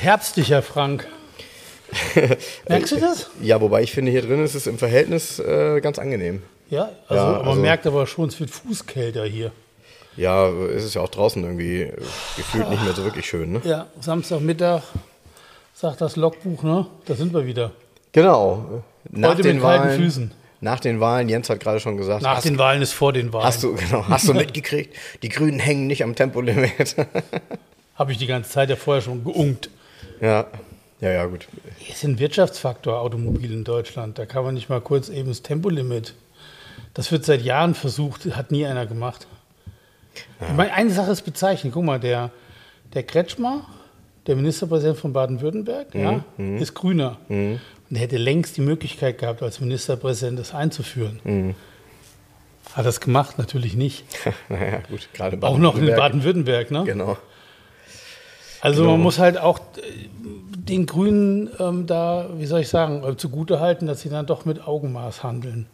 Wird herbstlicher, Frank. Merkst du das? Ja, wobei ich finde, hier drin ist es im Verhältnis äh, ganz angenehm. Ja, also, Ja, man also- merkt aber schon, es wird fußkälter hier. Ja, es ist ja auch draußen irgendwie äh, gefühlt nicht mehr so wirklich schön, ne? Ja, Samstagmittag sagt das Logbuch, ne? Da sind wir wieder. Genau. Nach Heute den mit kalten Wahlen, Füßen. Nach den Wahlen, Jens hat gerade schon gesagt, Nach hast, den Wahlen ist vor den Wahlen. hast du, genau, hast du mitgekriegt, die Grünen hängen nicht am Tempolimit. Habe ich die ganze Zeit ja vorher schon geungt. Ja. Ja, ja, gut. Ist ein Wirtschaftsfaktor Automobil in Deutschland. Da kann man nicht mal kurz eben das Tempolimit. Das wird seit Jahren versucht, hat nie einer gemacht. Ich meine, eine Sache ist bezeichnend. Guck mal, der, der Kretschmer, der Ministerpräsident von Baden-Württemberg, ja, ist Grüner. Und er hätte längst die Möglichkeit gehabt, als Ministerpräsident das einzuführen. Hat das gemacht? Natürlich nicht. naja, gut. Gerade Auch noch in. Baden-Württemberg, ne? Genau. Also Genau. man muss halt auch äh, den Grünen ähm, da, wie soll ich sagen, äh, zugutehalten, dass sie dann doch mit Augenmaß handeln.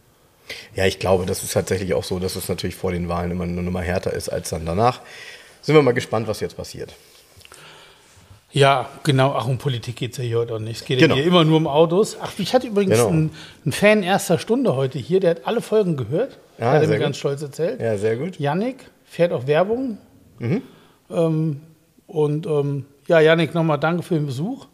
Ja, ich glaube, das ist tatsächlich auch so, dass es natürlich vor den Wahlen immer eine Nummer härter ist als dann danach. Sind wir mal gespannt, was jetzt passiert. Ja, genau. Ach, um Politik geht es ja hier heute auch nicht. Es geht Genau. ja hier immer nur um Autos. Ach, ich hatte übrigens Genau. einen, einen Fan erster Stunde heute hier, der hat alle Folgen gehört. Ah, hat er mir gut. ganz stolz erzählt. Ja, sehr gut. Yannick fährt auch Werbung. Mhm. Ähm, und ähm, ja, Yannick, nochmal danke für den Besuch.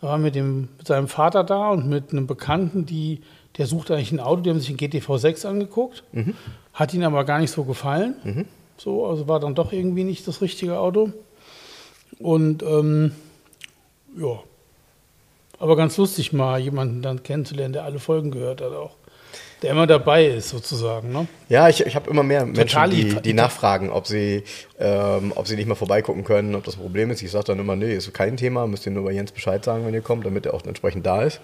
Er war mit, dem, mit seinem Vater da und mit einem Bekannten, die, der sucht eigentlich ein Auto, die haben sich einen GTV 6 angeguckt, Mhm. hat ihnen aber gar nicht so gefallen. So, also war dann doch irgendwie nicht das richtige Auto. Und ähm, ja, aber ganz lustig mal jemanden dann kennenzulernen, der alle Folgen gehört hat auch. Der immer dabei ist sozusagen. Ne? Ja, ich, ich habe immer mehr Menschen, die, die nachfragen, ob sie, ähm, ob sie nicht mal vorbeigucken können, ob das ein Problem ist. Ich sage dann immer, nee, ist kein Thema, müsst ihr nur bei Jens Bescheid sagen, wenn ihr kommt, damit er auch entsprechend da ist.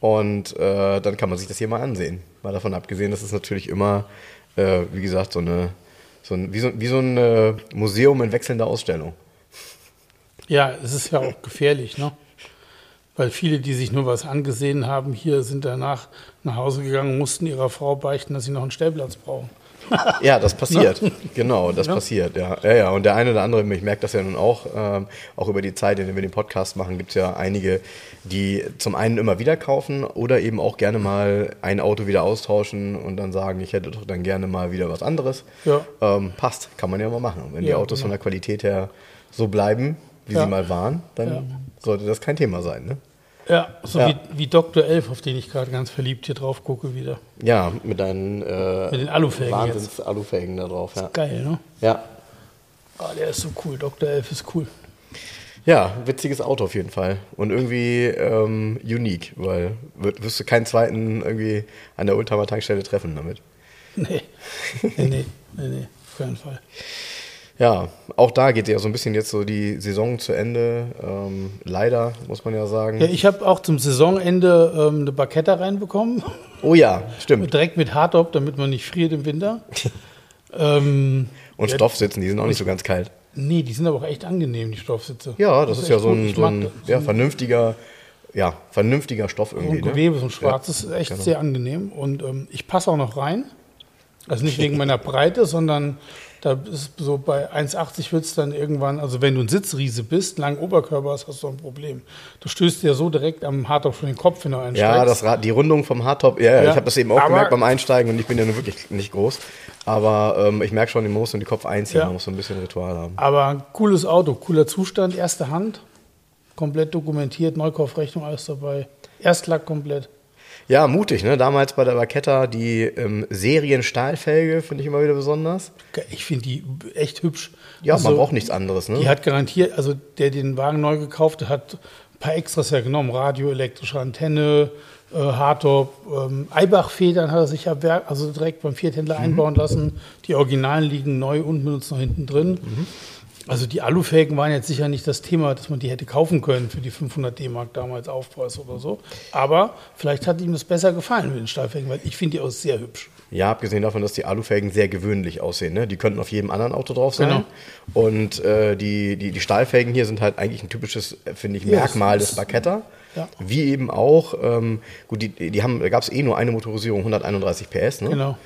Und äh, dann kann man sich das hier mal ansehen. Mal davon abgesehen, dass es natürlich immer, äh, wie gesagt, so eine, so ein, wie, so, wie so ein äh, Museum in wechselnder Ausstellung. Ja, es ist ja auch gefährlich, ne? Weil viele, die sich nur was angesehen haben, hier sind danach nach Hause gegangen und mussten ihrer Frau beichten, dass sie noch einen Stellplatz brauchen. Ja, das passiert. Genau, das Ja. passiert. Ja. ja, ja. Und der eine oder andere, ich merke das ja nun auch, ähm, auch über die Zeit, in der wir den Podcast machen, gibt es ja einige, die zum einen immer wieder kaufen oder eben auch gerne mal ein Auto wieder austauschen und dann sagen, ich hätte doch dann gerne mal wieder was anderes. Ja. Ähm, passt, kann man ja mal machen. Und wenn die Autos genau. von der Qualität her so bleiben, wie sie mal waren, dann. Sollte das kein Thema sein. Ne? Ja, so Ja. Wie, wie Dr. Elf, auf den ich gerade ganz verliebt hier drauf gucke wieder. Ja, mit deinen äh, Mit den Alufelgen Wahnsinns-Alufelgen da drauf. Ja. Geil, ne? ja. Ah, der ist so cool. Dr. Elf ist cool. Ja, witziges Auto auf jeden Fall. Und irgendwie ähm, unique, weil wirst, du keinen zweiten irgendwie an der Oldtimer Tankstelle treffen damit. Nee. nee, nee, nee, nee, auf keinen Fall. Ja, auch da geht ja so ein bisschen jetzt so die Saison zu Ende. Ähm, leider, muss man ja sagen. Ja, ich habe auch zum Saisonende ähm, eine Barketta reinbekommen. oh ja, stimmt. Direkt mit Hardtop, damit man nicht friert im Winter. ähm, Und ja, Stoffsitzen, die sind auch nicht so ganz kalt. Nee, die sind aber auch echt angenehm, die Stoffsitze. Ja, das, ist ja so ein, so ein das. ja, vernünftiger, ja, vernünftiger Stoff So irgendwie. Ne? Gewebe, so ein schwarzes, ist echt genau. sehr angenehm. Und ähm, ich passe auch noch rein. Also nicht wegen meiner Breite, sondern da ist so bei 1,80 wird es dann irgendwann, also wenn du ein Sitzriese bist, langen Oberkörper hast, hast du ein Problem. Du stößt dir so direkt am Hardtop schon den Kopf, wenn du einsteigst. Ja, das Rad, die Rundung vom Hardtop, ja, ja. Ich habe das eben auch aber- gemerkt beim Einsteigen und ich bin ja nun wirklich nicht groß. Aber ähm, ich merke schon, den muss und die Kopf einziehen, Ja. man muss so ein bisschen Ritual haben. Aber cooles Auto, cooler Zustand, erste Hand, komplett dokumentiert, Neukaufrechnung, alles dabei. Erstlack komplett. Ja, mutig, ne? Damals bei der Barketta die ähm, Serien-Stahlfelge finde ich immer wieder besonders. Ich finde die echt hübsch. Ja, Also, man braucht nichts anderes, ne? Die hat garantiert, also der den Wagen neu gekauft hat, ein paar Extras ja genommen. Radio, elektrische Antenne, äh, Hardtop, ähm, Eibach-Federn hat er sich ja Werk, also direkt beim Vierthändler Mhm. einbauen lassen. Die Originalen liegen neu unbenutzt noch hinten drin. Mhm. Also die Alufelgen waren jetzt sicher nicht das Thema, dass man die hätte kaufen können für die 500 D-Mark damals Aufpreis oder so. Aber vielleicht hat ihm das besser gefallen mit den Stahlfelgen, weil ich finde die auch sehr hübsch. Ja, abgesehen davon, dass die Alufelgen sehr gewöhnlich aussehen. Ne? Die könnten auf jedem anderen Auto drauf sein. Genau. Und äh, die, die, die Stahlfelgen hier sind halt eigentlich ein typisches, äh, finde ich, Merkmal das des Barchetta. Ja. Wie eben auch, ähm, gut, die, die haben, da gab es eh nur eine Motorisierung, 131 PS. Ne? Genau.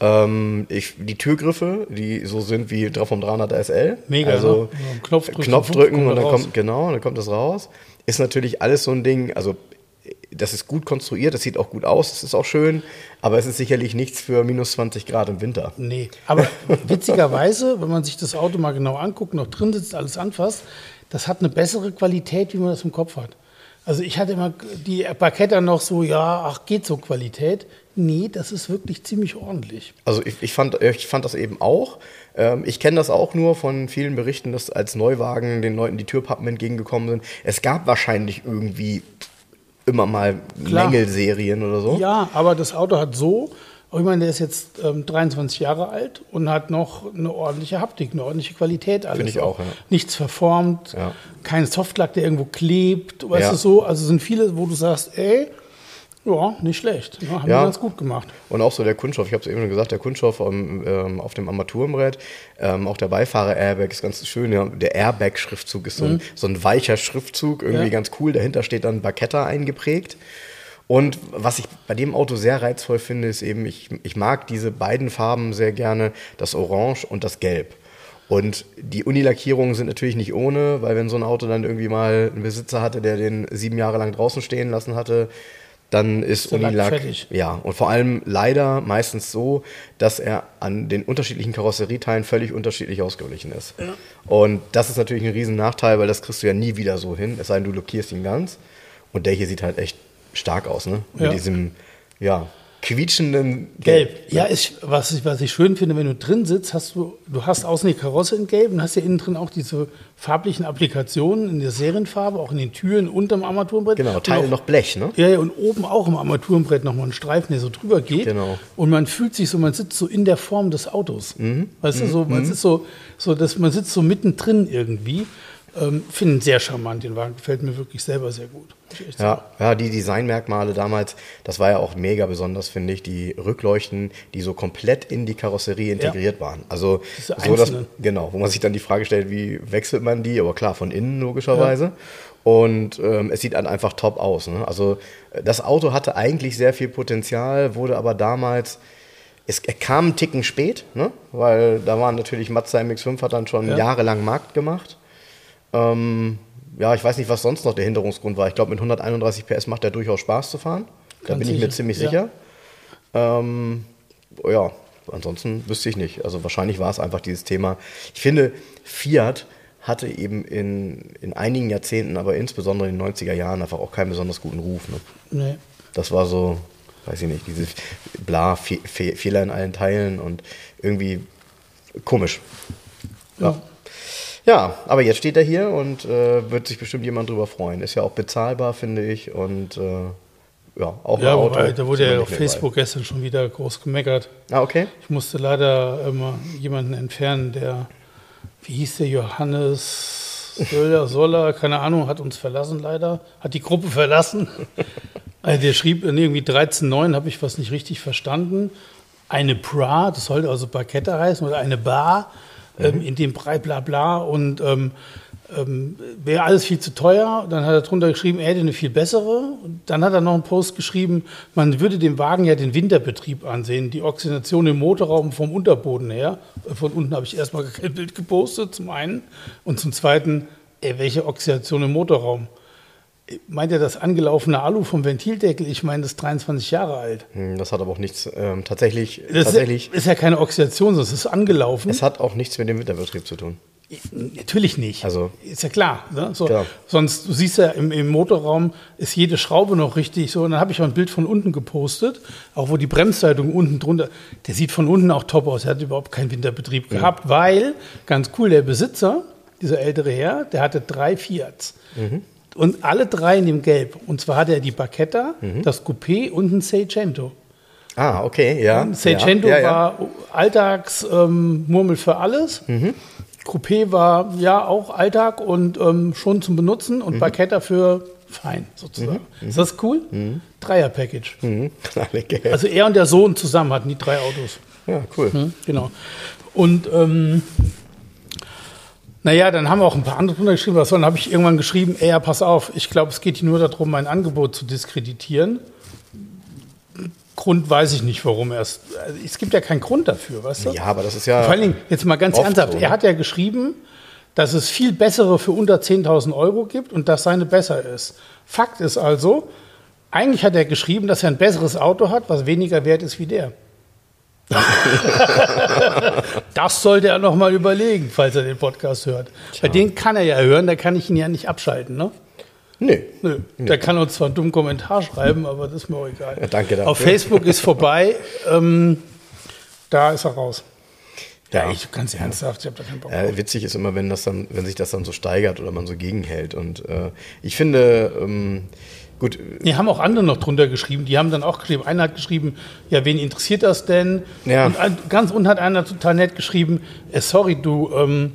Ähm, ich, die Türgriffe, die so sind wie drauf vom 300er SL. Mega, Also ne? Knopf drücken, Knopf drücken und dann kommt, genau, dann kommt das raus. Ist natürlich alles so ein Ding, also das ist gut konstruiert, das sieht auch gut aus, das ist auch schön, aber es ist sicherlich nichts für minus 20 Grad im Winter. Nee, aber witzigerweise, wenn man sich das Auto mal genau anguckt, noch drin sitzt, alles anfasst, das hat eine bessere Qualität, wie man das im Kopf hat. Also ich hatte immer die Parketter noch so, ja, ach, geht so Qualität. Nee, das ist wirklich ziemlich ordentlich. Also ich, ich, fand, ich fand das eben auch. Ähm, ich kenne das auch nur von vielen Berichten, dass als Neuwagen den Leuten die Türpappen entgegengekommen sind. Es gab wahrscheinlich irgendwie immer mal Klar. Mängelserien oder so. Ja, aber das Auto hat so, ich meine, der ist jetzt ähm, 23 Jahre alt und hat noch eine ordentliche Haptik, eine ordentliche Qualität. Alles Finde ich auch, ja. Nichts verformt, Ja. kein Softlack, der irgendwo klebt, weißt Ja. du so. Also sind viele, wo du sagst, ey, ja, nicht schlecht. Ja, haben Ja. die ganz gut gemacht. Und auch so der Kunststoff, ich habe es eben schon gesagt, der Kunststoff ähm, ähm, auf dem Armaturenbrett, ähm, auch der Beifahrer-Airbag ist ganz schön. Ja, der Airbag-Schriftzug ist so ein, so ein weicher Schriftzug, irgendwie ganz cool. Dahinter steht dann Barchetta eingeprägt. Und was ich bei dem Auto sehr reizvoll finde, ist eben, ich, ich mag diese beiden Farben sehr gerne, das Orange und das Gelb. Und die Unilackierungen sind natürlich nicht ohne, weil wenn so ein Auto dann irgendwie mal einen Besitzer hatte, der den sieben Jahre lang draußen stehen lassen hatte, dann ist Lack Unilack ja, und vor allem leider meistens so, dass er an den unterschiedlichen Karosserieteilen völlig unterschiedlich ausgeglichen ist. Und das ist natürlich ein riesen Nachteil, weil das kriegst du ja nie wieder so hin, es sei denn, du blockierst ihn ganz. Und der hier sieht halt echt stark aus, ne? Mit Ja. diesem, ja, quietschenden Gelb. Ja, ist, was, ich, was ich schön finde, wenn du drin sitzt, hast du, du hast außen die Karosse in Gelb und hast ja innen drin auch diese farblichen Applikationen in der Serienfarbe, auch in den Türen unterm Armaturenbrett. Genau, Teil noch Blech, ne? Ja, ja, und oben auch im Armaturenbrett nochmal ein Streifen, der so drüber geht. Genau. Und man fühlt sich so, man sitzt so in der Form des Autos. Weißt du, so, man sitzt so, so dass man sitzt so mittendrin irgendwie. Ähm, Finde ihn sehr charmant, den Wagen. Gefällt mir wirklich selber sehr gut. Ja, ja, die Designmerkmale damals, das war ja auch mega besonders, finde ich, die Rückleuchten, die so komplett in die Karosserie integriert waren. Also so, dass, genau, wo man sich dann die Frage stellt, wie wechselt man die? Aber klar, von innen logischerweise. Und ähm, es sieht dann einfach top aus. Ne? Also äh, das Auto hatte eigentlich sehr viel Potenzial, wurde aber damals es kam einen Ticken spät, ne? weil da waren natürlich Mazda MX-5 hat dann schon Ja. jahrelang Markt gemacht. Ähm, ja, ich weiß nicht, was sonst noch der Hinderungsgrund war. Ich glaube, mit 131 PS macht er durchaus Spaß zu fahren. Da Ganz bin ich mir sicher, ziemlich ja. sicher. Ähm, ja, ansonsten wüsste ich nicht. Also wahrscheinlich war es einfach dieses Thema. Ich finde, Fiat hatte eben in, in einigen Jahrzehnten, aber insbesondere in den 90er Jahren einfach auch keinen besonders guten Ruf. Ne? Nee. Das war so, weiß ich nicht, diese bla, Fe Fe Fehler in allen Teilen und irgendwie komisch. Ja. Ja, aber jetzt steht er hier und äh, wird sich bestimmt jemand drüber freuen. Ist ja auch bezahlbar, finde ich. Und äh, ja, auch Ja, ein Auto. wobei, da wurde ja auf Facebook gestern schon wieder groß gemeckert. bei. Ah, okay. Ich musste leider immer jemanden entfernen, der, wie hieß der, Johannes Söller, Soller, keine Ahnung, hat uns verlassen leider, hat die Gruppe verlassen. Also der schrieb in irgendwie 13.9, habe ich was nicht richtig verstanden. Eine Bra, das sollte also Parkette heißen, oder eine Bar, ähm, in dem Brei bla bla und ähm, ähm, wäre alles viel zu teuer. Dann hat er drunter geschrieben, er hätte eine viel bessere. Und dann hat er noch einen Post geschrieben, man würde dem Wagen ja den Winterbetrieb ansehen, die Oxidation im Motorraum vom Unterboden her. Von unten habe ich erstmal kein Bild gepostet, zum einen. Und zum zweiten, ey, welche Oxidation im Motorraum? Meint er das angelaufene Alu vom Ventildeckel? Ich meine, das ist 23 Jahre alt. Hm, Das hat aber auch nichts, ähm, tatsächlich, Das tatsächlich, ist ja keine Oxidation, sondern es ist angelaufen. es hat auch nichts mit dem Winterbetrieb zu tun. Natürlich nicht. Also- ist ja klar. Ne? So, Klar. Sonst, du siehst ja im, im Motorraum ist jede Schraube noch richtig so. Und dann habe ich mal ein Bild von unten gepostet, auch wo die Bremsleitung unten drunter, der sieht von unten auch top aus. Er hat überhaupt keinen Winterbetrieb gehabt, weil, ganz cool, der Besitzer, dieser ältere Herr, der hatte drei Fiats. Und alle drei in dem Gelb. Und zwar hat er die Barchetta, das Coupé und ein Seicento. Ah, okay, ja. Seicento ja, ja, ja. war Alltagsmurmel ähm, für alles. Coupé war ja auch Alltag und ähm, schon zum Benutzen und Barchetta für fein sozusagen. Ist das cool? Dreier-Package. Mhm. Alle gelb. Also er und der Sohn zusammen hatten die drei Autos. ja, cool. Hm, Genau. Und ähm, naja, dann haben wir auch ein paar andere drunter geschrieben. Was soll? Dann habe ich irgendwann geschrieben, ey, ja, pass auf, ich glaube, es geht hier nur darum, mein Angebot zu diskreditieren. Grund weiß ich nicht, warum erst. Also, es gibt ja keinen Grund dafür, weißt du? Ja, aber das ist ja. Vor allen Dingen, jetzt mal ganz ernsthaft, so, er ne? hat ja geschrieben, dass es viel bessere für unter 10.000 Euro gibt und dass seine besser ist. Fakt ist also, eigentlich hat er geschrieben, dass er ein besseres Auto hat, was weniger wert ist wie der. das sollte er noch mal überlegen, falls er den Podcast hört. Bei den kann er ja hören, da kann ich ihn ja nicht abschalten, ne? Nee. Nö. Der kann uns zwar einen dummen Kommentar schreiben, aber das ist mir auch egal. Ja, danke dafür. Auf Facebook ist vorbei, ähm, da ist er raus. Ja, Ja. ich ganz ernsthaft, ich habe da keinen Bock. Ja, witzig ist immer, wenn das dann, wenn sich das dann so steigert oder man so gegenhält. Und äh, ich finde, ähm, gut, Die haben auch andere noch drunter geschrieben. Die haben dann auch geschrieben. Einer hat geschrieben, ja, wen interessiert das denn? Ja. Und ganz unten hat einer total nett geschrieben, äh, sorry, du ähm,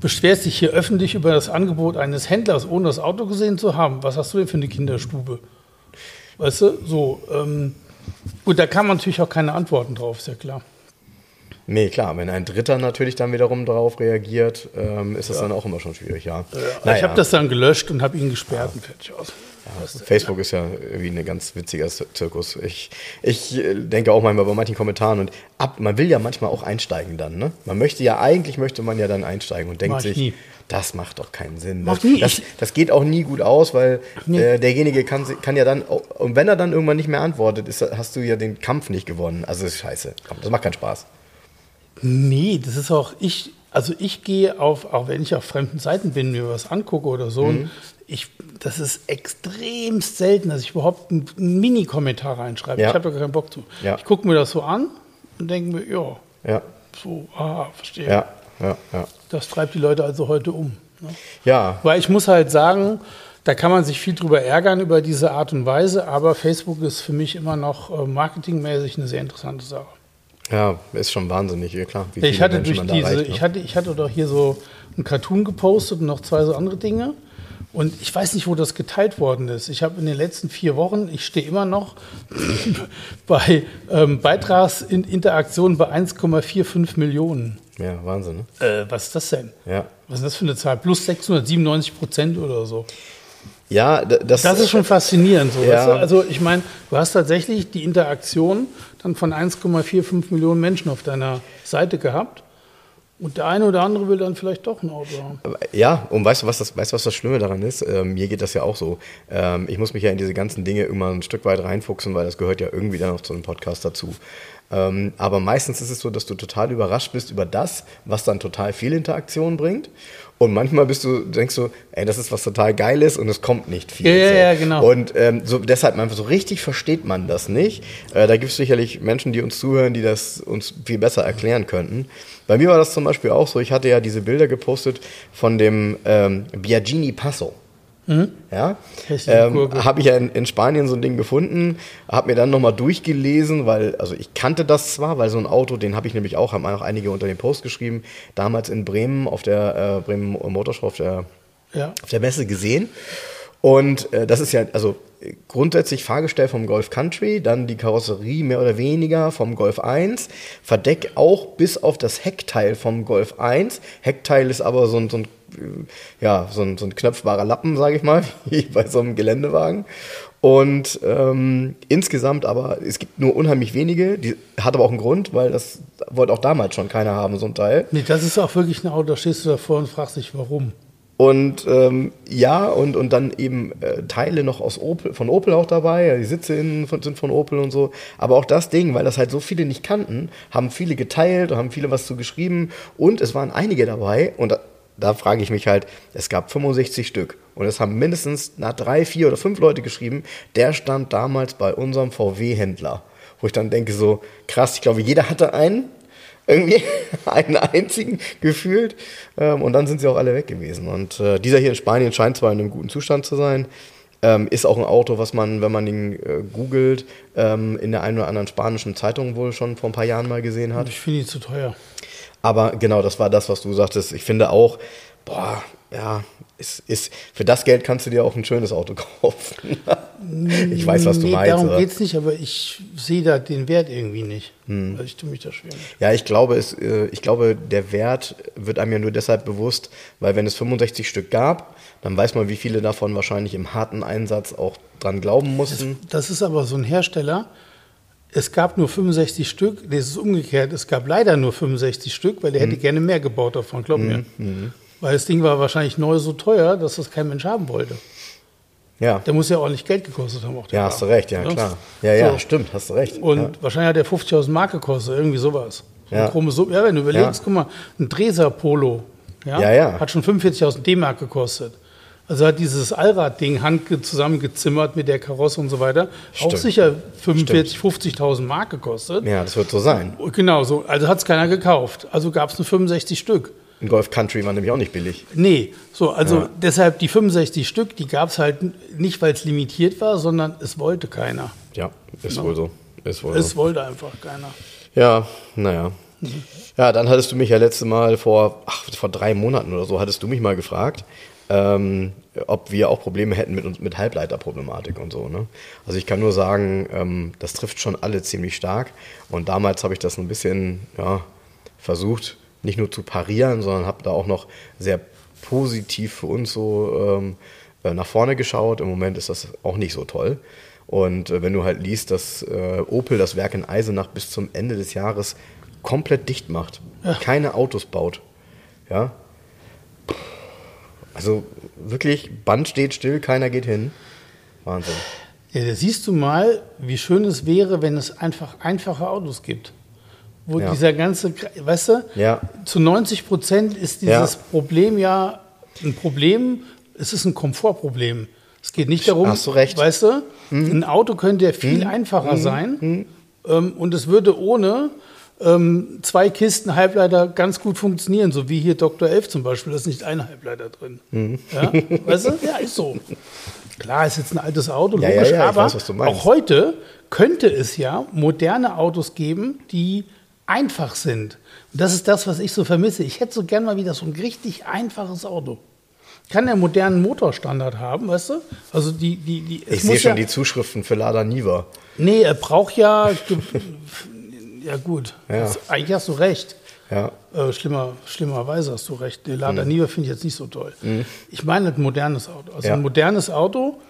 beschwerst dich hier öffentlich über das Angebot eines Händlers, ohne das Auto gesehen zu haben. Was hast du denn für eine Kinderstube? Weißt du, so. Ähm, gut, da kann man natürlich auch keine Antworten drauf, ist ja klar. nee, klar, wenn ein Dritter natürlich dann wiederum darauf reagiert, ähm, ist das dann auch immer schon schwierig, ja. Ich habe das dann gelöscht und habe ihn gesperrt und fertig aus. Facebook ist ja irgendwie ein ganz witziger Zirkus. Ich, ich äh, denke auch manchmal bei manchen Kommentaren und ab, man will ja manchmal auch einsteigen dann, ne? Man möchte ja, eigentlich möchte man ja dann einsteigen und denkt sich, nie. das macht doch keinen Sinn. Das. Das, das geht auch nie gut aus, weil Nee. äh, derjenige kann, kann ja dann, und wenn er dann irgendwann nicht mehr antwortet, ist, hast du ja den Kampf nicht gewonnen. Also ist scheiße. Komm, das macht keinen Spaß. Nee, das ist auch, ich, also ich gehe auf, auch wenn ich auf fremden Seiten bin, mir was angucke oder so, Mhm. Ich, das ist extremst selten, dass ich überhaupt einen, Mini-Kommentar reinschreibe. Ja. Ich habe da keinen Bock zu. Ja. Ich gucke mir das so an und denke mir, ja, Ja, so, ah, verstehe. ja, ja, ja. Das treibt die Leute also heute um. Ne? Ja, Weil ich muss halt sagen, da kann man sich viel drüber ärgern über diese Art und Weise, aber Facebook ist für mich immer noch äh, marketingmäßig eine sehr interessante Sache. ja, ist schon wahnsinnig, ja klar. Ich hatte Menschen durch diese, erreicht, ne? ich hatte, ich hatte doch hier so einen Cartoon gepostet und noch zwei so andere Dinge. Und ich weiß nicht, wo das geteilt worden ist. Ich habe in den letzten vier Wochen, ich stehe immer noch bei ähm, Beitragsinteraktionen bei 1,45 Millionen. Ja, Wahnsinn, ne? Äh, was ist das denn? Ja. Was ist das für eine Zahl? Plus 697 Prozent oder so. Ja, das, Das ist schon faszinierend. So, Ja. weißt du? Also ich meine, du hast tatsächlich die Interaktion dann von 1,45 Millionen Menschen auf deiner Seite gehabt. Und der eine oder andere will dann vielleicht doch ein Auto haben. Ja, und weißt du, was das, weißt, was das Schlimme daran ist? Ähm, mir geht das ja auch so. Ähm, ich muss mich ja in diese ganzen Dinge immer ein Stück weit reinfuchsen, weil das gehört ja irgendwie dann auch zu einem Podcast dazu. Ähm, aber meistens ist es so, dass du total überrascht bist über das, was dann total viel Interaktion bringt. Und manchmal bist du, denkst du, ey, das ist was total Geiles und es kommt nicht viel. Ja, ja, so. ja, genau. Und ähm, so, deshalb einfach so richtig versteht man das nicht. Äh, da gibt es sicherlich Menschen, die uns zuhören, die das uns viel besser erklären könnten. Bei mir war das zum Beispiel auch so, ich hatte ja diese Bilder gepostet von dem ähm, Biagini Passo. Ja, Hässliche ähm, habe ich ja in, in Spanien so ein Ding gefunden, habe mir dann nochmal durchgelesen, weil, also ich kannte das zwar, weil so ein Auto, den habe ich nämlich auch, haben auch einige unter den Post geschrieben, damals in Bremen auf der äh, Bremen Motorshow auf der Ja. auf der Messe gesehen. Und äh, das ist ja, also grundsätzlich Fahrgestell vom Golf Country, dann die Karosserie mehr oder weniger vom Golf 1, Verdeck auch bis auf das Heckteil vom Golf 1. Heckteil ist aber so ein, so ein, ja, so ein, so ein knöpfbarer Lappen, sage ich mal, wie bei so einem Geländewagen. Und ähm, insgesamt aber, es gibt nur unheimlich wenige, die hat aber auch einen Grund, weil das wollte auch damals schon keiner haben, so ein Teil. Nee, das ist auch wirklich ein Auto, da stehst du davor und fragst dich, warum. Und ähm, ja, und, und dann eben äh, Teile noch aus Opel, von Opel auch dabei, ja, die Sitze innen von, sind von Opel und so. Aber auch das Ding, weil das halt so viele nicht kannten, haben viele geteilt und haben viele was zu geschrieben. Und es waren einige dabei, und da, frage ich mich halt, es gab 65 Stück. Und es haben mindestens na, drei, vier oder fünf Leute geschrieben, der stand damals bei unserem VW-Händler. Wo ich dann denke, so krass, ich glaube, jeder hatte einen. Irgendwie einen einzigen gefühlt. Ähm, und dann sind sie auch alle weg gewesen. Und äh, dieser hier in Spanien scheint zwar in einem guten Zustand zu sein, ähm, ist auch ein Auto, was man, wenn man ihn äh, googelt, ähm, in der einen oder anderen spanischen Zeitung wohl schon vor ein paar Jahren mal gesehen hat. Ich finde ihn zu teuer. Aber genau, das war das, was du sagtest. Ich finde auch, boah, ja, ist, ist, für das Geld kannst du dir auch ein schönes Auto kaufen. ich weiß, was du nee, meinst. Darum geht es nicht, aber ich sehe da den Wert irgendwie nicht. Hm. Also ich tue mich da schwer. Ja, ich glaube, es, äh, ich glaube, der Wert wird einem ja nur deshalb bewusst, weil wenn es 65 Stück gab, dann weiß man, wie viele davon wahrscheinlich im harten Einsatz auch dran glauben mussten. Das ist aber so ein Hersteller. Es gab nur 65 Stück. Das ist umgekehrt. Es gab leider nur 65 Stück, weil der Hm. hätte gerne mehr gebaut davon, glaub mir. Weil das Ding war wahrscheinlich neu so teuer, dass das kein Mensch haben wollte. Ja, Der muss ja ordentlich Geld gekostet haben. Auch der ja, hast du recht, ja, Ja. klar. Ja, ja, So. stimmt, hast du recht. Und ja. wahrscheinlich hat der 50.000 Mark gekostet, irgendwie sowas. So Ja. Ja, wenn du überlegst, guck mal, ein Dreser Polo ja, Ja, ja. hat schon 45.000 D-Mark gekostet. Also hat dieses Allradding handge zusammengezimmert mit der Karosse und so weiter auch Stimmt. sicher 45.000, 50.000 Mark gekostet. ja, das wird so sein. Genau so. Also hat es keiner gekauft. Also gab es nur 65 Stück. Ein Golf Country war nämlich auch nicht billig. Nee, so, also Ja. deshalb die 65 Stück, die gab es halt nicht, weil es limitiert war, sondern es wollte keiner. Ja, ist wohl so. Ist wohl Es so. wollte einfach keiner. Ja, naja. Ja, dann hattest du mich ja letzte Mal vor, ach, vor drei Monaten oder so, hattest du mich mal gefragt, ähm, ob wir auch Probleme hätten mit, uns- mit Halbleiterproblematik und so. Ne? Also ich kann nur sagen, ähm, das trifft schon alle ziemlich stark. Und damals habe ich das ein bisschen ja, versucht, nicht nur zu parieren, sondern habe da auch noch sehr positiv für uns so ähm, äh, nach vorne geschaut. Im Moment ist das auch nicht so toll. Und äh, wenn du halt liest, dass äh, Opel das Werk in Eisenach bis zum Ende des Jahres komplett dicht macht, keine Autos baut, ja, also wirklich, Band steht still, keiner geht hin. Wahnsinn. Ja, da siehst du mal, wie schön es wäre, wenn es einfach einfache Autos gibt. Wo Ja. dieser ganze, weißt du, Ja. zu 90 Prozent ist dieses Ja. Problem ja ein Problem, es ist ein Komfortproblem. Es geht nicht darum, Hast du recht. Mhm. weißt du, ein Auto könnte ja viel einfacher sein ähm, und es würde ohne ähm, zwei Kisten Halbleiter ganz gut funktionieren, so wie hier Dr. Elf zum Beispiel, da ist nicht ein Halbleiter drin. Mhm. Ja? Weißt du? Ja, ist so. Klar, ist jetzt ein altes Auto, Ja, ja, logisch, ja, aber weiß, auch heute könnte es ja moderne Autos geben, die einfach sind. Und das ist das, was ich so vermisse. Ich hätte so gern mal wieder so ein richtig einfaches Auto. Kann der modernen Motorstandard haben, weißt du? Also die, die, die. Ich sehe schon ja, die Zuschriften für Lada Niva. Nee, er braucht ja. Ja, gut. Ja. Das, eigentlich hast du recht. Ja. Äh, schlimmer, schlimmerweise hast du recht. Den Mhm. Lada Niva finde ich jetzt nicht so toll. Ich meine ein modernes Auto. Also Ja. ein modernes Auto,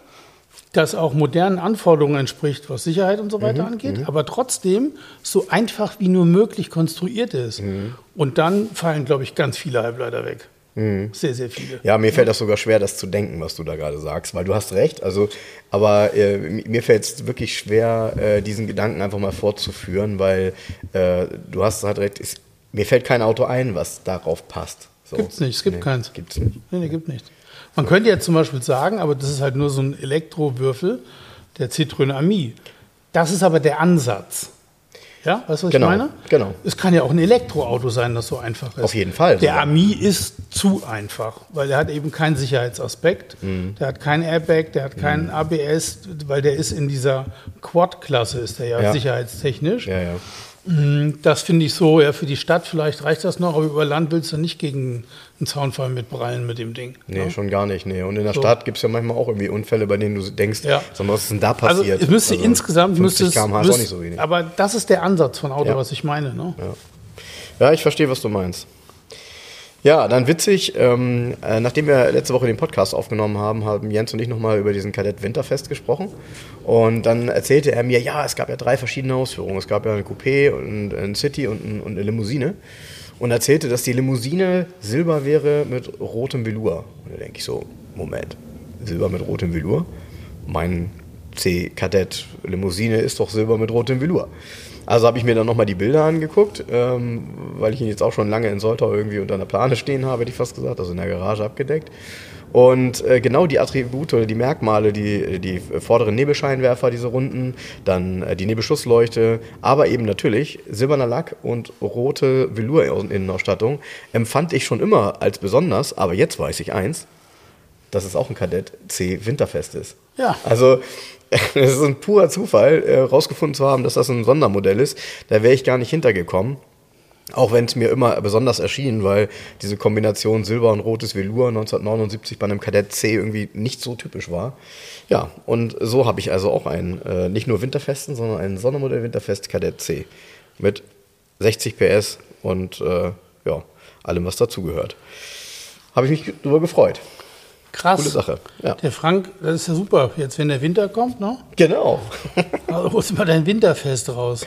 das auch modernen Anforderungen entspricht, was Sicherheit und so weiter Mhm. angeht, aber trotzdem so einfach wie nur möglich konstruiert ist. Mhm. Und dann fallen, glaube ich, ganz viele Halbleiter weg. Sehr, sehr viele. Mhm. Ja, mir fällt das sogar schwer, das zu denken, was du da gerade sagst, weil du hast recht. Also, aber äh, mir fällt es wirklich schwer, äh, diesen Gedanken einfach mal fortzuführen, weil äh, du hast halt recht. Es, mir fällt kein Auto ein, was darauf passt. So. Gibt's nicht, es gibt keins. Gibt's nicht. Nee, nee, gibt nicht. Man könnte jetzt zum Beispiel sagen, aber das ist halt nur so ein Elektrowürfel, der Citroën Ami. Das ist aber der Ansatz. Ja, weißt du, was Genau, ich meine? genau. Es kann ja auch ein Elektroauto sein, das so einfach ist. Auf jeden Fall Der sogar. Ami ist zu einfach, weil der hat eben keinen Sicherheitsaspekt. Mhm. Der hat kein Airbag, der hat keinen ABS, weil der ist in dieser Quad-Klasse, ist der ja, Ja. sicherheitstechnisch. Ja, ja. Mm, Das finde ich so, ja, für die Stadt vielleicht reicht das noch, aber über Land willst du nicht gegen einen Zaunfall mitprallen mit dem Ding. Nee, ne? schon gar nicht. Nee. Und in der So. Stadt gibt es ja manchmal auch irgendwie Unfälle, bei denen du denkst, Ja. mal, was ist denn da Also passiert? es müsste Also, insgesamt 50 müsste es, km/h ist auch nicht so wenig. Aber das ist der Ansatz von Auto, Ja. was ich meine. Ne? Ja, ich verstehe, was du meinst. Ja, dann witzig, ähm, äh, nachdem wir letzte Woche den Podcast aufgenommen haben, haben Jens und ich nochmal über diesen Kadett Winterfest gesprochen. Und dann erzählte er mir, ja, es gab ja drei verschiedene Ausführungen. Es gab ja eine Coupé und ein City und, ein, und eine Limousine. Und erzählte, dass die Limousine silber wäre mit rotem Velour. Und da denke ich so, Moment, Silber mit rotem Velour? Mein C-Kadett Limousine ist doch Silber mit rotem Velour. Also habe ich mir dann nochmal die Bilder angeguckt, ähm, weil ich ihn jetzt auch schon lange in Soltau irgendwie unter einer Plane stehen habe, hätte ich fast gesagt, also in der Garage abgedeckt. Und äh, genau die Attribute oder die Merkmale, die, die vorderen Nebelscheinwerfer, diese runden, dann äh, die Nebelschussleuchte, aber eben natürlich silberner Lack und rote Velour-Innenausstattung empfand ich schon immer als besonders, aber jetzt weiß ich eins, dass es auch ein Kadett C Winterfest ist. Ja. Also es ist ein purer Zufall, äh, rausgefunden zu haben, dass das ein Sondermodell ist. Da wäre ich gar nicht hintergekommen. Auch wenn es mir immer besonders erschien, weil diese Kombination Silber und rotes Velour 1979 bei einem Kadett C irgendwie nicht so typisch war. Ja, und so habe ich also auch einen, äh, nicht nur Winterfesten, sondern einen Sondermodell Winterfest Kadett C mit 60 PS und äh, ja, allem, was dazugehört. Habe ich mich darüber gefreut. Krass. Coole Sache. Ja. Der Frank, das ist ja super. Jetzt, wenn der Winter kommt, ne? Genau. Also holst du mal dein Winterfest raus.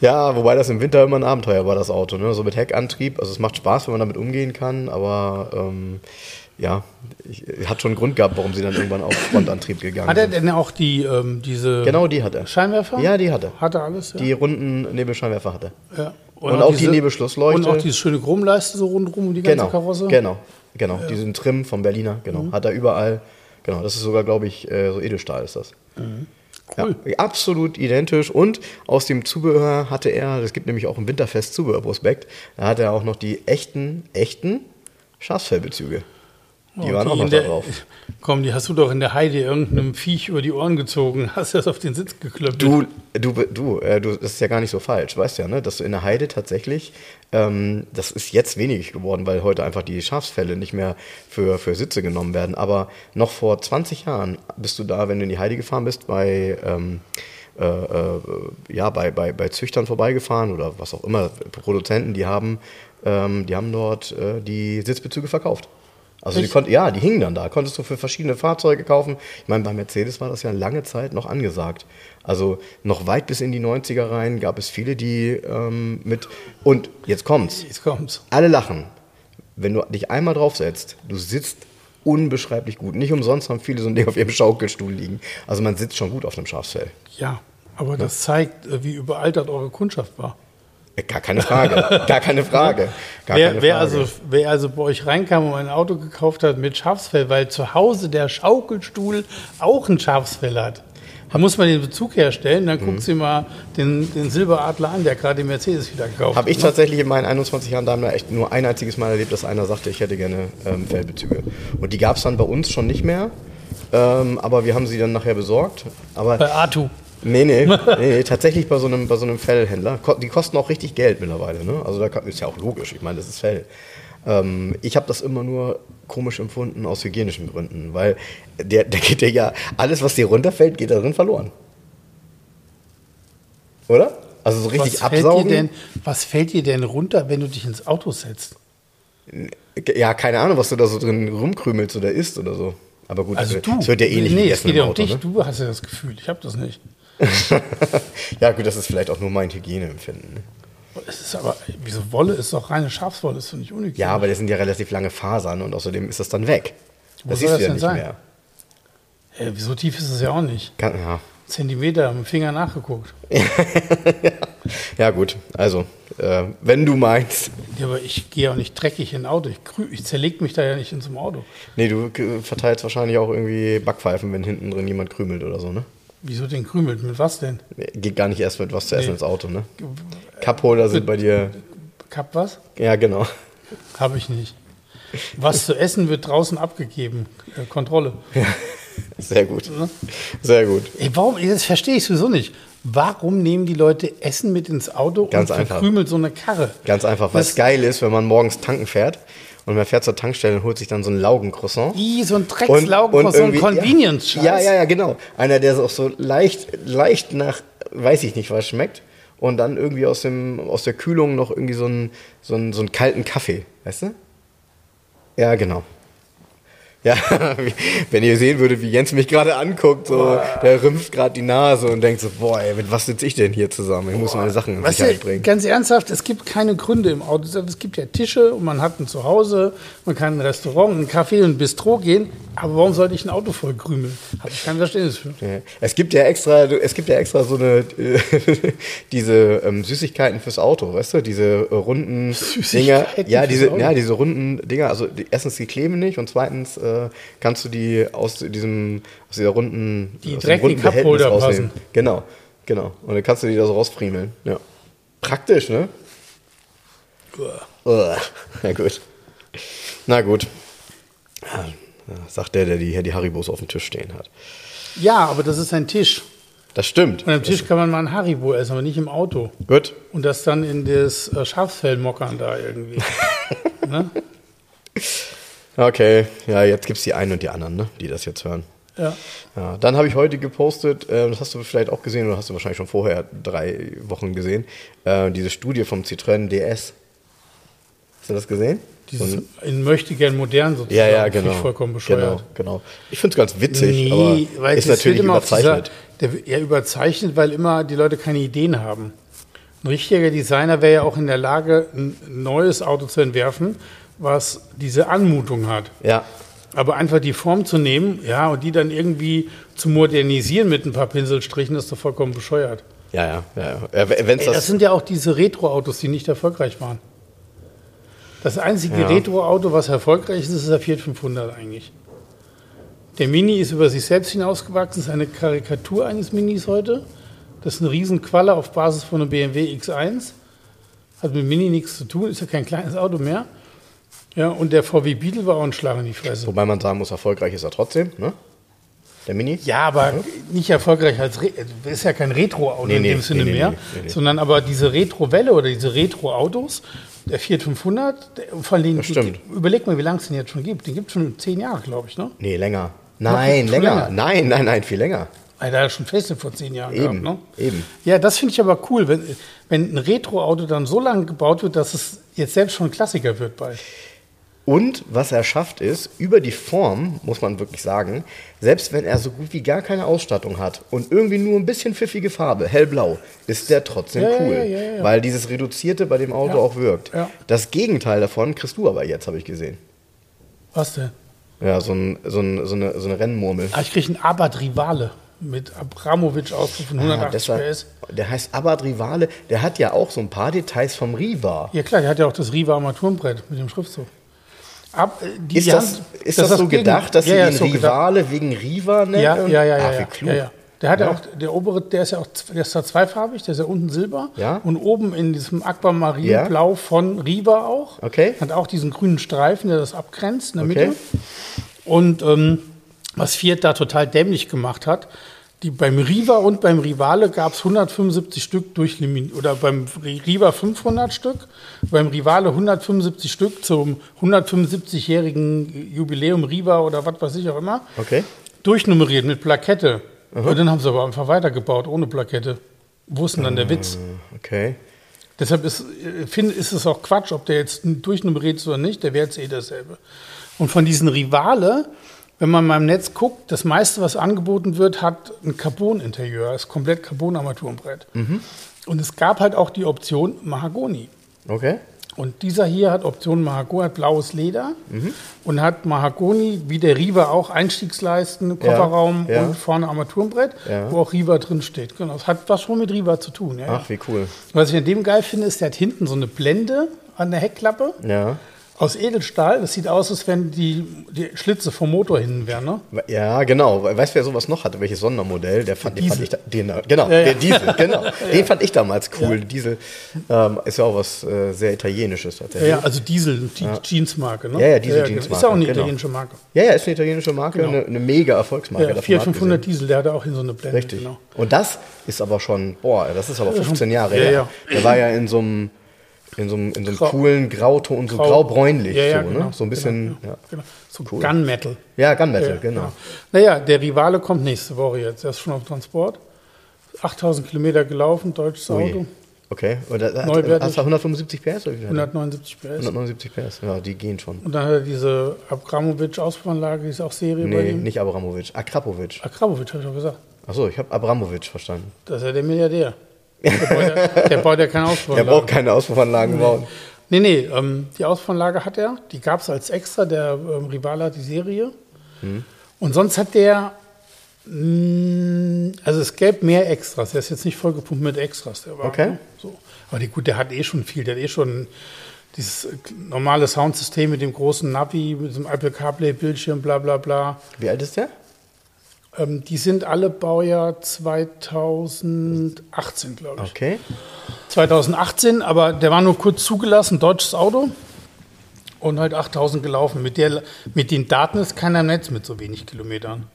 Ja, wobei das im Winter immer ein Abenteuer war, das Auto. Ne? So mit Heckantrieb. Also es macht Spaß, wenn man damit umgehen kann, aber ähm, ja, ich, hat schon einen Grund gehabt, warum sie dann irgendwann auf Frontantrieb gegangen Hat er sind. denn auch die, ähm, diese Genau die hat er. Scheinwerfer? Ja, die hat er. Hat er alles, ja. Die runden Nebelscheinwerfer hat er. ja. Und auch die Nebelschlussleuchte. Und auch diese schöne Chromleiste so rundherum um die ganze Genau, Karosse. genau, genau. Diesen Trim vom Berliner, genau. Hat er überall. Genau, das ist sogar, glaube ich, äh, so Edelstahl ist das. Cool. Ja, absolut identisch. Und aus dem Zubehör hatte er, es gibt nämlich auch ein Winterfest Zubehörprospekt, da hat er auch noch die echten, echten Schafsfellbezüge. Die Oh, waren auch in noch da drauf. Komm, die hast du doch in der Heide irgendeinem Viech über die Ohren gezogen, hast das auf den Sitz geklöppelt. Du, du, du, äh, du, das ist ja gar nicht so falsch, weißt ja, ne? Dass du in der Heide tatsächlich, ähm, das ist jetzt wenig geworden, weil heute einfach die Schafsfälle nicht mehr für, für Sitze genommen werden. Aber noch vor 20 Jahren bist du da, wenn du in die Heide gefahren bist, bei, ähm, äh, äh, ja, bei, bei, bei Züchtern vorbeigefahren oder was auch immer, Produzenten, die haben, ähm, die haben dort äh, die Sitzbezüge verkauft. Also die konnten, ja, die hingen dann da. Konntest du für verschiedene Fahrzeuge kaufen. Ich meine, bei Mercedes war das ja lange Zeit noch angesagt. Also noch weit bis in die 90er rein gab es viele, die ähm, mit. Und jetzt kommt's. Jetzt kommt's. Alle lachen. Wenn du dich einmal draufsetzt, du sitzt unbeschreiblich gut. Nicht umsonst haben viele so ein Ding auf ihrem Schaukelstuhl liegen. Also man sitzt schon gut auf einem Schafsfell. Ja, aber das zeigt, äh, wie überaltert eure Kundschaft war. Gar keine Frage. Gar keine Frage. Gar Wer, keine wer, Frage. also, wer also bei euch reinkam und ein Auto gekauft hat mit Schafsfell, weil zu Hause der Schaukelstuhl auch ein Schafsfell hat, da muss man den Bezug herstellen. Dann Mhm. guckt sie mal den, den Silberadler an, der gerade den Mercedes wieder gekauft Habe ich hat. tatsächlich in meinen 21 Jahren Daimler echt nur ein einziges Mal erlebt, dass einer sagte, ich hätte gerne ähm, Fellbezüge. Und die gab es dann bei uns schon nicht mehr. Ähm, aber wir haben sie dann nachher besorgt. Aber Bei Artu. Nee, nee, nee, nee, tatsächlich bei so einem, bei so einem Fellhändler. Die kosten auch richtig Geld mittlerweile. Ne? Also da kann, ist ja auch logisch. Ich meine, das ist Fell. Ähm, ich habe das immer nur komisch empfunden aus hygienischen Gründen, weil der, der geht dir ja, alles, was dir runterfällt, geht darin verloren. Oder? Also so richtig Was fällt, absaugen. denn, was fällt dir denn runter, wenn du dich ins Auto setzt? Ja, keine Ahnung, was du da so drin rumkrümelst oder isst oder so. Aber gut, Also das, du. das wird ja eh nicht Nee, es geht ja um dich. ne? Du hast ja das Gefühl. Ich habe das nicht. ja, gut, das ist vielleicht auch nur mein Hygieneempfinden. ne? Es ist aber, wieso Wolle ist doch reine Schafswolle, ist doch nicht unhygienisch. Ja, aber das sind ja relativ lange Fasern und außerdem ist das dann weg. Wo Das soll siehst das du ja denn nicht sein? mehr. Äh, so tief ist es ja auch nicht. Kann, ja. Zentimeter mit dem Finger nachgeguckt. ja, gut, also, äh, wenn du meinst. Ja, aber ich gehe auch nicht dreckig in ein Auto. Ich, ich zerleg mich da ja nicht in so einem Auto. Nee, du äh, verteilst wahrscheinlich auch irgendwie Backpfeifen, wenn hinten drin jemand krümelt oder so, ne? Wieso den krümelt? Mit was denn? Geht gar nicht erst mit was zu essen Nee. ins Auto, ne? Cupholder sind bei dir. Kap was? Ja, genau. Habe ich nicht. Was zu essen wird draußen abgegeben. Äh, Kontrolle. Sehr gut. Sehr gut. Ey, warum? Das verstehe ich sowieso nicht. Warum nehmen die Leute Essen mit ins Auto Ganz und einfach. verkrümelt so eine Karre? Ganz einfach, weil es geil ist, wenn man morgens tanken fährt und man fährt zur Tankstelle und holt sich dann so einen Laugencroissant. Ih, so ein Dreckslaugen von so irgendwie- Convenience-Scheiß. Ja, ja, ja, genau. Einer, der auch so leicht, leicht nach, weiß ich nicht, was schmeckt. Und dann irgendwie aus, dem, aus der Kühlung noch irgendwie so einen, so, einen, so einen kalten Kaffee, weißt du? Ja, genau. Ja, wenn ihr sehen würdet, wie Jens mich gerade anguckt, so, der rümpft gerade die Nase und denkt so, boah, ey, mit was sitze ich denn hier zusammen? Ich muss meine Sachen in Weißt Sicherheit bringen. ganz ernsthaft, es gibt keine Gründe im Auto. Es gibt ja Tische und man hat ein Zuhause, man kann in ein Restaurant, ein Café und ein Bistro gehen. Aber warum sollte ich ein Auto voll krümeln? Habe ich kein Verständnis für. Ja. Es gibt ja extra, es gibt ja extra so eine diese ähm, Süßigkeiten fürs Auto, weißt du, diese äh, runden Dinger. Ja, diese, ja, diese runden Dinger. Also die, erstens die kleben nicht und zweitens äh, kannst du die aus diesem aus dieser runden Die aus den Cupholder Behältnis rausnehmen. passen. Genau, genau. Und dann kannst du die da so rausfriemeln. Ja, praktisch, ne? Uah. Ja gut. Na gut. Ja, sagt der, der die, die Haribos auf dem Tisch stehen hat. Ja, aber das ist ein Tisch. Das stimmt. Und am Tisch kann man mal ein Haribo essen, aber nicht im Auto. Gut. Und das dann in das äh, Schafsfell mockern da irgendwie. ne? Okay, ja, jetzt gibt es die einen und die anderen, ne, die das jetzt hören. Ja. Ja, dann habe ich heute gepostet, äh, das hast du vielleicht auch gesehen oder hast du wahrscheinlich schon vorher drei Wochen gesehen, äh, diese Studie vom Citroën DS. Hast du das gesehen? Dieses in möchte gern modern sozusagen. ja, ja, genau. Ich vollkommen Genau, bescheuert. genau. Ich finde es ganz witzig, Nee, aber weil ist natürlich überzeichnet. Dieser, der, ja, überzeichnet, weil immer die Leute keine Ideen haben. Ein richtiger Designer wäre ja auch in der Lage, ein neues Auto zu entwerfen, was diese Anmutung hat. Ja, Aber einfach die Form zu nehmen, ja, und die dann irgendwie zu modernisieren mit ein paar Pinselstrichen, ist doch vollkommen bescheuert. ja, ja. ja, ja. Wenn es Ey, das das, sind ja auch diese Retro-Autos, die nicht erfolgreich waren. Das einzige Ja. Retro-Auto, was erfolgreich ist, ist der Fiat 500 eigentlich. Der Mini ist über sich selbst hinausgewachsen, ist eine Karikatur eines Minis heute. Das ist eine Riesenqualle auf Basis von einem BMW X1. Hat mit Mini nichts zu tun, ist ja kein kleines Auto mehr. Ja, und der VW Beetle war auch ein Schlag in die Fresse. wobei man sagen muss, erfolgreich ist er trotzdem, ne? Der Mini? Ja, aber nicht erfolgreich als Re ist ja kein Retro-Auto Nee, in nee, dem Sinne nee, mehr, nee, nee. sondern aber diese Retro-Welle oder diese Retro-Autos, der Fiat 500, der, vor allem, stimmt. überleg mal, wie lange es den jetzt schon gibt. Den gibt es schon zehn Jahre, glaube ich, ne? Nee, länger. Nein, länger. länger. Nein, nein, nein, viel länger. Weil hat schon Feste vor zehn Jahren Eben, gehabt, ne? eben. Ja, das finde ich aber cool, wenn, wenn ein Retro-Auto dann so lange gebaut wird, dass es jetzt selbst schon ein Klassiker wird bald. Und was er schafft ist, über die Form, muss man wirklich sagen, selbst wenn er so gut wie gar keine Ausstattung hat und irgendwie nur ein bisschen pfiffige Farbe, hellblau, ist der trotzdem Ja, cool. ja, ja. Weil dieses Reduzierte bei dem Auto auch wirkt. Das Gegenteil davon kriegst du aber jetzt, habe ich gesehen. Was denn? Ja, so, ein, so, ein, so, eine, so eine Rennmurmel. Ah, ich kriege einen Abarth Rivale mit Abramovic-Auspuff von Ah, 180 deshalb- PS. der heißt Abarth Rivale, der hat ja auch so ein paar Details vom Riva. Ja klar, der hat ja auch das Riva Armaturenbrett mit dem Schriftzug. Ab, äh, die Ist das, haben- ist das, so Gegen- gedacht, dass ja, sie ja, ihn so gedacht. Rivale wegen Riva nennen? Ja, ja, ja, ja. Ach, wie ja, klug. ja, ja. Der hat ja. Ja. auch, der obere, der ist ja auch, der ist da zweifarbig, der ist ja unten silber. Ja. Und oben in diesem Ja. Aquamarinblau von Riva auch. Okay. Hat auch diesen grünen Streifen, der das abgrenzt in der Okay. Mitte. Und ähm, was Fiat da total dämlich gemacht hat, die, beim Riva und beim Rivale gab es 175 Stück durchliminiert. Oder beim Riva 500 Stück, beim Rivale 175 Stück zum 175-jährigen Jubiläum Riva oder was weiß ich auch immer Okay. durchnummeriert mit Plakette. Und dann haben sie aber einfach weitergebaut ohne Plakette. Wo ist denn dann der Witz? Okay. Deshalb ist, äh, finde, ist es auch Quatsch, ob der jetzt durchnummeriert ist oder nicht, der wäre jetzt eh dasselbe. Und von diesen Rivale, wenn man mal im Netz guckt, das meiste, was angeboten wird, hat ein Carbon-Interieur, ist komplett Carbon-Armaturenbrett. Und es gab halt auch die Option Mahagoni. Okay. Und dieser hier hat Option Mahagoni, hat blaues Leder und hat Mahagoni, wie der Riva auch, Einstiegsleisten, Kofferraum ja. und vorne Armaturenbrett, Ja. wo auch Riva drin steht. Genau, das hat was schon mit Riva zu tun. Ja, ja. Ach, wie cool. Was ich an dem geil finde, ist, der hat hinten so eine Blende an der Heckklappe Ja. Aus Edelstahl. Das sieht aus, als wenn die, die Schlitze vom Motor hinten wären. Ne? Ja, genau. Weißt du, wer sowas noch hatte? Welches Sondermodell? Der fand, den fand ich da, den, genau, Ja, ja. der Diesel, genau. Den fand ich damals cool. Diesel ähm, ist ja auch was äh, sehr Italienisches Ja, tatsächlich. ja, also Diesel, die Jeansmarke. Ne? Ja, ja, Diesel. Jeansmarke, Ist ja auch eine genau. italienische Marke. Ja, ja, ist eine italienische Marke, Genau. eine, eine mega Erfolgsmarke. Ja, davon Fiat abgesehen. 500 Diesel, der hatte auch in so eine Blende. Richtig. Genau. Und das ist aber schon, boah, das ist aber 15 Jahre Ja, her. ja. Der war ja in so einem in so einem, in so einem Grau- coolen Grauton, so Grau- grau-bräunlich, Ja, ja, so, genau, ne? so ein bisschen, Genau, ja. genau. So Cool. Gunmetal. Ja, Gunmetal, Ja, genau. Naja, der Rivale kommt nächste Woche jetzt. Er ist schon auf Transport. 8000 Kilometer gelaufen, deutsches Ui. Auto. Okay. Neuwertig. hast du 175 PS? Oder wie viel hat er? 179 PS. 179 PS, ja, die gehen schon. Und dann hat er diese Abramovic-Auspuffanlage, die ist auch Serie bei Nee, ihm. nicht Abramovic, Akrapovic. Akramovic, habe ich doch gesagt. Achso, ich habe Abramovic verstanden. Das ist ja der Milliardär. Der baut ja, der baut ja keine Auspuffanlage. braucht keine Auspuffanlagen bauen. Nee, nee, ähm, die Auspuffanlage hat er. Die gab es als extra. Der ähm, Rivale hat die Serie. Hm. Und sonst hat der. mh, Also es gäbe mehr Extras. Der ist jetzt nicht vollgepumpt mit Extras. Der war, Okay. ne? So. Aber die, gut, der hat eh schon viel. Der hat eh schon dieses äh, normale Soundsystem mit dem großen Navi, mit dem Apple CarPlay-Bildschirm, bla bla bla. Wie alt ist der? Ähm, die sind alle Baujahr 2018, glaube ich. Okay. 2018, aber der war nur kurz zugelassen, deutsches Auto und halt 8000 gelaufen. Mit, der, mit den Daten ist keiner im Netz mit so wenig Kilometern.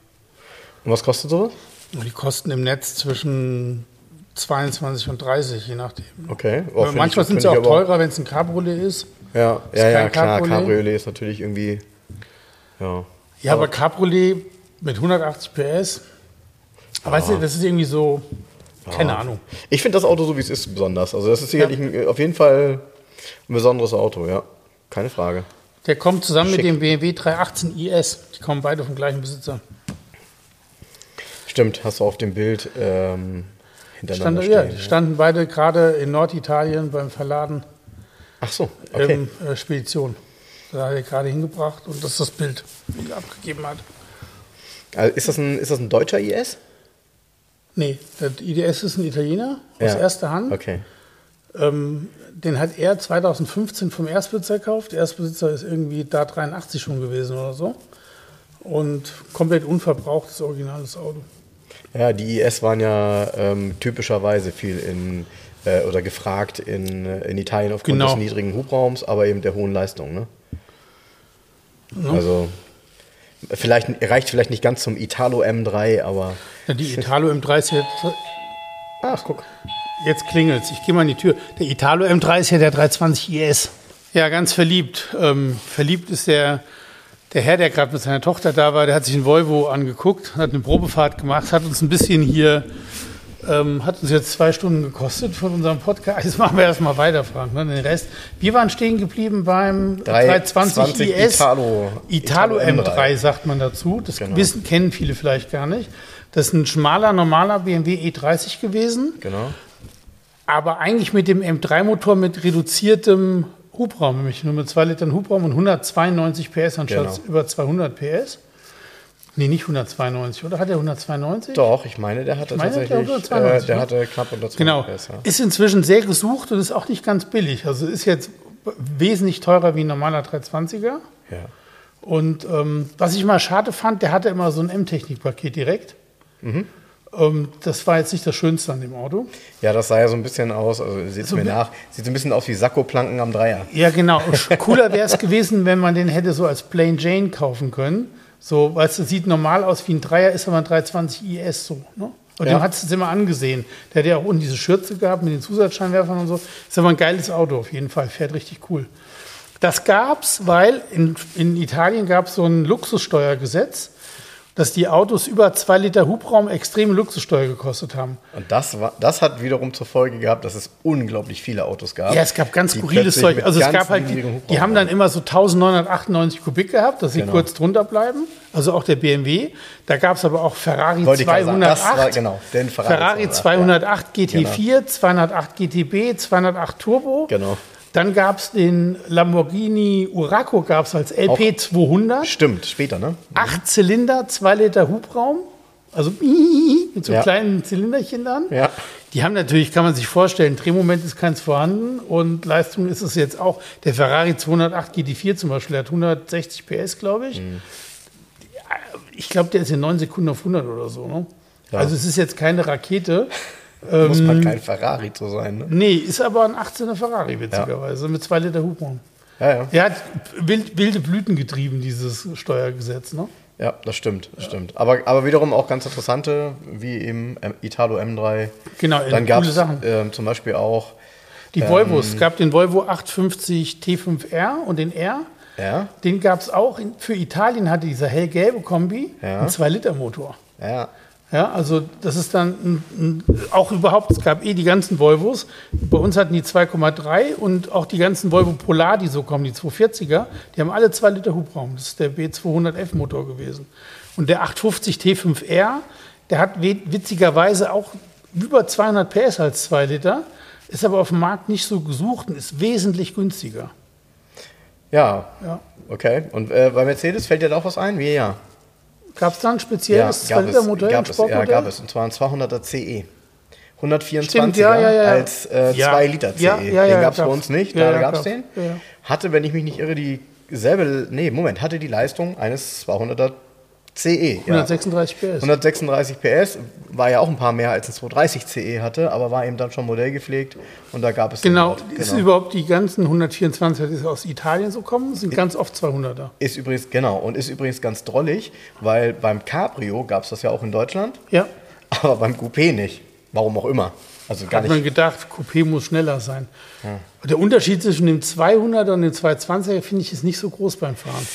Und was kostet sowas? Die kosten im Netz zwischen 22 und 30, je nachdem. Okay. Oh, Aber manchmal sind sie auch aber- teurer, wenn es ein Cabriolet ist. Ja, Ist ja, ja, klar. Cabriolet. Cabriolet ist natürlich irgendwie. Ja. Ja, aber Cabriolet mit 180 PS, weißt du, das ist irgendwie so, keine Ahnung. Ich finde das Auto so wie es ist besonders. Also das ist sicherlich ein, auf jeden Fall ein besonderes Auto, ja. Keine Frage. Der kommt zusammen Schick. mit dem BMW 318 IS. Die kommen beide vom gleichen Besitzer. Stimmt, hast du auf dem Bild ähm, Stand, hintereinander ja, stehen. die standen beide gerade in Norditalien beim Verladen Ach so, okay. ähm, äh, Spedition. Da hat er gerade hingebracht und das ist das Bild, das er abgegeben hat. Also ist, das ein, ist das ein deutscher IS? Nee, der IDS ist ein Italiener aus Ja. erster Hand. Okay. Ähm, den hat er 2015 vom Erstbesitzer gekauft. Der Erstbesitzer ist irgendwie da 83 schon gewesen oder so. Und komplett unverbrauchtes originales Auto. Ja, die IS waren ja ähm, typischerweise viel in äh, oder gefragt in, äh, in Italien aufgrund Genau. des niedrigen Hubraums, aber eben der hohen Leistung. Ne? Also vielleicht reicht vielleicht nicht ganz zum Italo M3, aber Ja, die Italo M3 ist jetzt, ach guck. jetzt klingelt's. Ich gehe mal in die Tür. Der Italo M3 ist ja der 320 IS. Ja, ganz verliebt. Ähm, verliebt ist der, der Herr, der gerade mit seiner Tochter da war. Der hat sich einen Volvo angeguckt, hat eine Probefahrt gemacht, hat uns ein bisschen hier, ähm, hat uns jetzt zwei Stunden gekostet von unserem Podcast. Jetzt machen wir erstmal weiterfahren. Ne? Den Rest. Wir waren stehen geblieben beim 320 320 IS. Italo- Italo Italo M3 M3 sagt man dazu. Das Genau. wissen, kennen viele vielleicht gar nicht. Das ist ein schmaler, normaler BMW E30 gewesen Genau. aber eigentlich mit dem M3-Motor mit reduziertem Hubraum, nämlich nur mit 2 Litern Hubraum und 192 PS anstatt Genau. über 200 PS. Nee, nicht 192, oder? Hat er 192? Doch, ich meine, der hatte meine, der tatsächlich, hatte 92, äh, der hatte knapp unter 200 Genau. PS, ja. Ist inzwischen sehr gesucht und ist auch nicht ganz billig. Also ist jetzt wesentlich teurer wie ein normaler 320er. ja. Und ähm, was ich mal schade fand, der hatte immer so ein M-Technik-Paket direkt. Mhm. Ähm, das war jetzt nicht das Schönste an dem Auto. Ja, das sah ja so ein bisschen aus, also seht So mir nach, sieht so ein bisschen aus wie Sakko-Planken am Dreier. Ja, genau. Cooler wäre es gewesen, wenn man den hätte so als Plain Jane kaufen können. So, weißt du, sieht normal aus wie ein Dreier, ist aber ein 320 IS so. Ne? Und Ja. dem hat es immer angesehen. Der hat ja auch unten diese Schürze gehabt mit den Zusatzscheinwerfern und so. Ist aber ein geiles Auto auf jeden Fall, fährt richtig cool. Das gab's, weil in, in Italien gab es so ein Luxussteuergesetz, dass die Autos über zwei Liter Hubraum extreme Luxussteuer gekostet haben. Und das, war, das hat wiederum zur Folge gehabt, dass es unglaublich viele Autos gab. Ja, es gab ganz skurriles Zeug. Also es gab halt, die, die haben dann immer so 1998 Kubik gehabt, dass sie Genau. kurz drunter bleiben. Also auch der BMW. Da gab es aber auch Ferrari Wollte ich gerade sagen, 208. das war- genau, den Ferrari Ferrari 208, 208 GT4, 208 GTB, 208 Turbo. Genau. Dann gab es den Lamborghini Uraco gab es als LP 200. Stimmt, später, ne? Acht Zylinder, zwei Liter Hubraum. Also mit so Ja. kleinen Zylinderchen dann. Ja. Die haben natürlich, kann man sich vorstellen, Drehmoment ist keins vorhanden und Leistung ist es jetzt auch. Der Ferrari 208 GT4 zum Beispiel der hat 160 PS, glaube ich. Mhm. Ich glaube, der ist in 9 Sekunden auf 100 oder so. Ne? Ja. Also es ist jetzt keine Rakete. Muss Ähm, man kein Ferrari zu sein, ne? Nee, ist aber ein 18er Ferrari, witzigerweise, mit 2 Liter Hubraum. Ja, ja. Er hat wild, wilde Blüten getrieben, dieses Steuergesetz. Ne? Ja, das stimmt, das stimmt. Aber, aber wiederum auch ganz interessante, wie im ähm, Italo M3. Genau, Dann coole gab es ähm, zum Beispiel auch, Die Volvos. Es gab den Volvo 850 T5R und den R. ja, Den gab es auch in, für Italien, hatte dieser hellgelbe Kombi Ja. einen 2-Liter-Motor. ja, Ja, also das ist dann ein, ein, auch überhaupt, es gab eh die ganzen Volvos. Bei uns hatten die 2,3 und auch die ganzen Volvo Polar, die so kommen, die 240er, die haben alle 2 Liter Hubraum. Das ist der B200F Motor gewesen. Und der 850 T5R, der hat witzigerweise auch über 200 PS als 2 Liter, ist aber auf dem Markt nicht so gesucht und ist wesentlich günstiger. Ja, ja. okay. Und äh, bei Mercedes fällt dir da auch was ein? Wie ja? Gab es da ein spezielles ja, 2-Liter-Modell? Gab es, ja, gab es. Und zwar ein 200er CE. 124er Stimmt, ja, ja, ja. als äh, 2 Liter CE. den gab es bei uns nicht, da gab es den. Hatte, wenn ich mich nicht irre, dieselbe, nee, Moment, hatte die Leistung eines 200er CE. 136 PS. 136 PS war ja auch ein paar mehr als ein 230 CE hatte, aber war eben dann schon modellgepflegt und da gab es. Genau, ist genau. überhaupt die ganzen 124 die aus Italien so kommen, sind ganz oft 200er. Ist übrigens, genau, und ist übrigens ganz drollig, weil beim Cabrio gab es das ja auch in Deutschland. Ja. Aber beim Coupé nicht. Warum auch immer. Also gar Hat nicht. man gedacht, Coupé muss schneller sein. Ja. Der Unterschied zwischen dem 200er und dem 220er finde ich ist nicht so groß beim Fahren.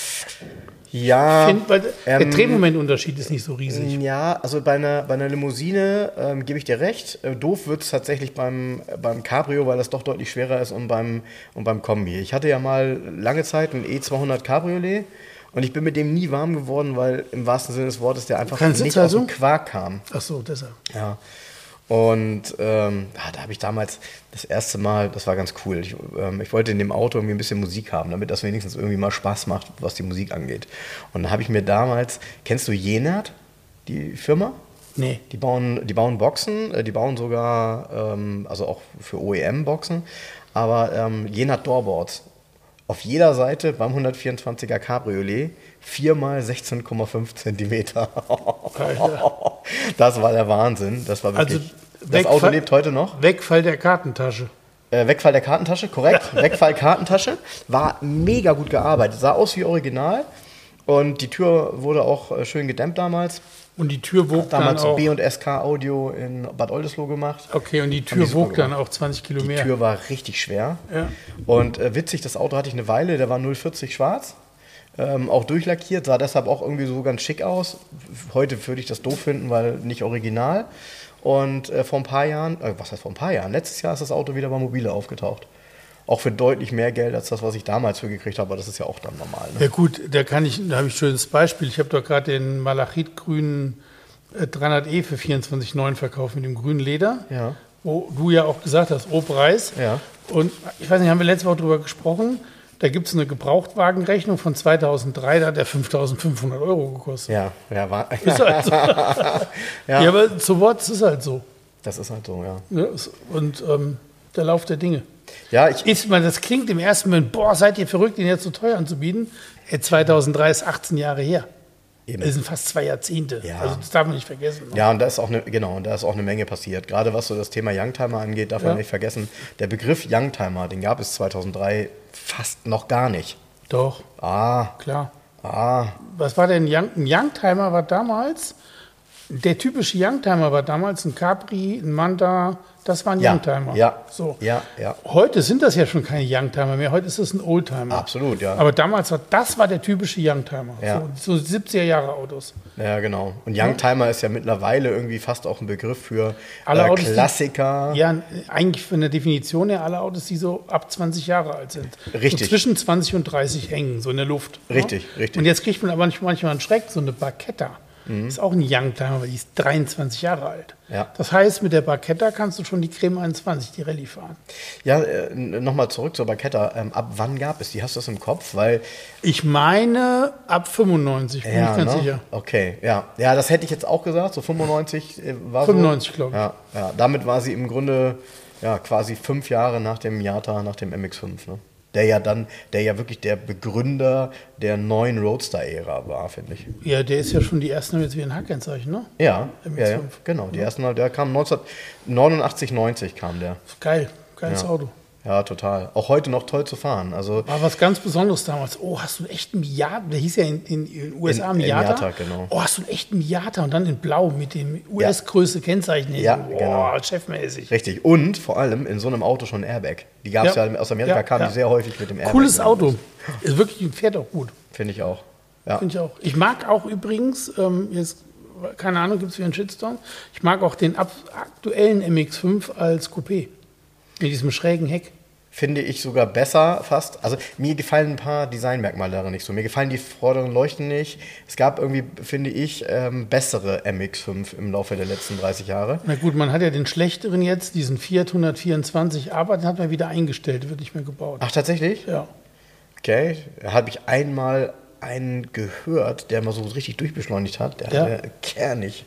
Ja. Find, weil ähm, der Drehmomentunterschied ist nicht so riesig. Ja, also bei einer, bei einer Limousine ähm, gebe ich dir recht. Äh, doof wird es tatsächlich beim, beim Cabrio, weil das doch deutlich schwerer ist und beim, und beim Kombi. Ich hatte ja mal lange Zeit ein E200 Cabriolet und ich bin mit dem nie warm geworden, weil im wahrsten Sinne des Wortes der einfach Kein nicht aus dem Quark kam. Ach so, deshalb. Ja. Und ähm, ja, da habe ich damals das erste Mal, das war ganz cool. Ich, ähm, ich, wollte in dem Auto irgendwie ein bisschen Musik haben, damit das wenigstens irgendwie mal Spaß macht, was die Musik angeht. Und da habe ich mir damals, kennst du Jenert, die Firma? Nee. Die bauen, die bauen Boxen, äh, die bauen sogar, ähm, also auch für OEM-Boxen, aber ähm, Jenert Doorboards. Auf jeder Seite beim 124er Cabriolet 4 mal 16,5 Zentimeter. das war der Wahnsinn. Das war wirklich. Also das Auto lebt heute noch. Wegfall der Kartentasche. Äh, Wegfall der Kartentasche, korrekt. Wegfall Kartentasche. War mega gut gearbeitet. Sah aus wie original. Und die Tür wurde auch äh, schön gedämmt damals. Und die Tür wog damals dann auch... B und SK Audio in Bad Oldesloe gemacht. Okay, und die Tür wog dann auch 20 Kilo mehr. Die Tür war richtig schwer. Ja. Und äh, witzig, das Auto hatte ich eine Weile, der war 040 schwarz. Ähm, auch durchlackiert, sah deshalb auch irgendwie so ganz schick aus. Heute würde ich das doof finden, weil nicht original. Und äh, vor ein paar Jahren, äh, was heißt vor ein paar Jahren? Letztes Jahr ist das Auto wieder bei Mobile aufgetaucht. Auch für deutlich mehr Geld als das, was ich damals für gekriegt habe, aber das ist ja auch dann normal. Ne? Ja gut, da kann ich, da habe ich ein schönes Beispiel. Ich habe doch gerade den Malachitgrünen 300e äh, für 24,9 verkauft mit dem grünen Leder. Ja. Wo du ja auch gesagt hast, O-Preis. Ja. Und ich weiß nicht, haben wir letzte Woche darüber gesprochen? Da gibt es eine Gebrauchtwagenrechnung von 2003, da hat der 5.500 Euro gekostet. Ja, ja, war. Ist halt so. ja. ja. aber zu Wort ist halt so. Das ist halt so, ja. ja und ähm, der Lauf der Dinge. Ja, ich. Ist man, das klingt im ersten Moment, boah, seid ihr verrückt, den jetzt so teuer anzubieten? 2003 ist 18 Jahre her. Eben. Das sind fast zwei Jahrzehnte. Ja. Also das darf man nicht vergessen. Ne? Ja, und da ist auch eine, genau, und da ist auch eine Menge passiert. Gerade was so das Thema Youngtimer angeht, darf ja. man nicht vergessen. Der Begriff Youngtimer, den gab es 2003 fast noch gar nicht. Doch. Ah. Klar. Ah. Was war denn Young, ein Youngtimer war damals? Der typische Youngtimer war damals ein Capri, ein Manta, das war ein ja, Youngtimer. Ja, so. ja, ja. Heute sind das ja schon keine Youngtimer mehr, heute ist es ein Oldtimer. Absolut, ja. Aber damals war das war der typische Youngtimer. Ja. So, so 70er Jahre Autos. Ja, genau. Und Youngtimer ja. ist ja mittlerweile irgendwie fast auch ein Begriff für alle äh, Autos, Klassiker. Die, ja, eigentlich von der Definition her alle Autos, die so ab 20 Jahre alt sind. Richtig. So zwischen 20 und 30 hängen, so in der Luft. Richtig, ja? richtig. Und jetzt kriegt man aber manchmal einen Schreck, so eine Barketta. Mhm. Ist auch ein Youngtimer, weil die ist 23 Jahre alt. Ja. Das heißt, mit der Barketta kannst du schon die Creme 21, die Rallye fahren. Ja, äh, nochmal zurück zur Barketta. Ähm, ab wann gab es die? Hast du das im Kopf? Weil ich meine ab 95, bin ja, ich ganz ne? sicher. Okay, ja. Ja, das hätte ich jetzt auch gesagt. So 95 äh, war 95, so. glaube ich. Ja, ja, damit war sie im Grunde ja, quasi fünf Jahre nach dem Jata, nach dem MX5. Ne? Der ja dann, der ja wirklich der Begründer der neuen Roadster-Ära war, finde ich. Ja, der ist ja schon die ersten jetzt wie ein Hackkennzeichen, ne? Ja, ja, ja, genau. Die ersten, der kam 1989, 90 kam der. Geil, geiles ja. Auto. Ja, total. Auch heute noch toll zu fahren. Also war was ganz Besonderes damals. Oh, hast du einen echten Miata? Der hieß ja in den USA in, Miata. Miata genau. Oh, hast du einen echten Miata und dann in Blau mit dem US-Größe Kennzeichen. Ja, oh, genau. chefmäßig. Richtig. Und vor allem in so einem Auto schon Airbag. Die gab es ja. ja. aus Amerika, ja, kamen ja. die sehr häufig mit dem Airbag. Cooles Auto. Ist wirklich, fährt auch gut. Finde ich auch. Ja. Finde ich auch. Ich mag auch übrigens, ähm, jetzt keine Ahnung, gibt es wieder einen Shitstorm. Ich mag auch den aktuellen MX5 als Coupé. Mit diesem schrägen Heck finde ich sogar besser fast. Also mir gefallen ein paar Designmerkmale daran nicht so. Mir gefallen die vorderen Leuchten nicht. Es gab irgendwie, finde ich, ähm, bessere MX5 im Laufe der letzten 30 Jahre. Na gut, man hat ja den schlechteren jetzt, diesen Fiat 124, aber den hat man wieder eingestellt, wird nicht mehr gebaut. Ach, tatsächlich? Ja. Okay, da habe ich einmal einen gehört, der mal so richtig durchbeschleunigt hat. Der Ja. hatte kernig.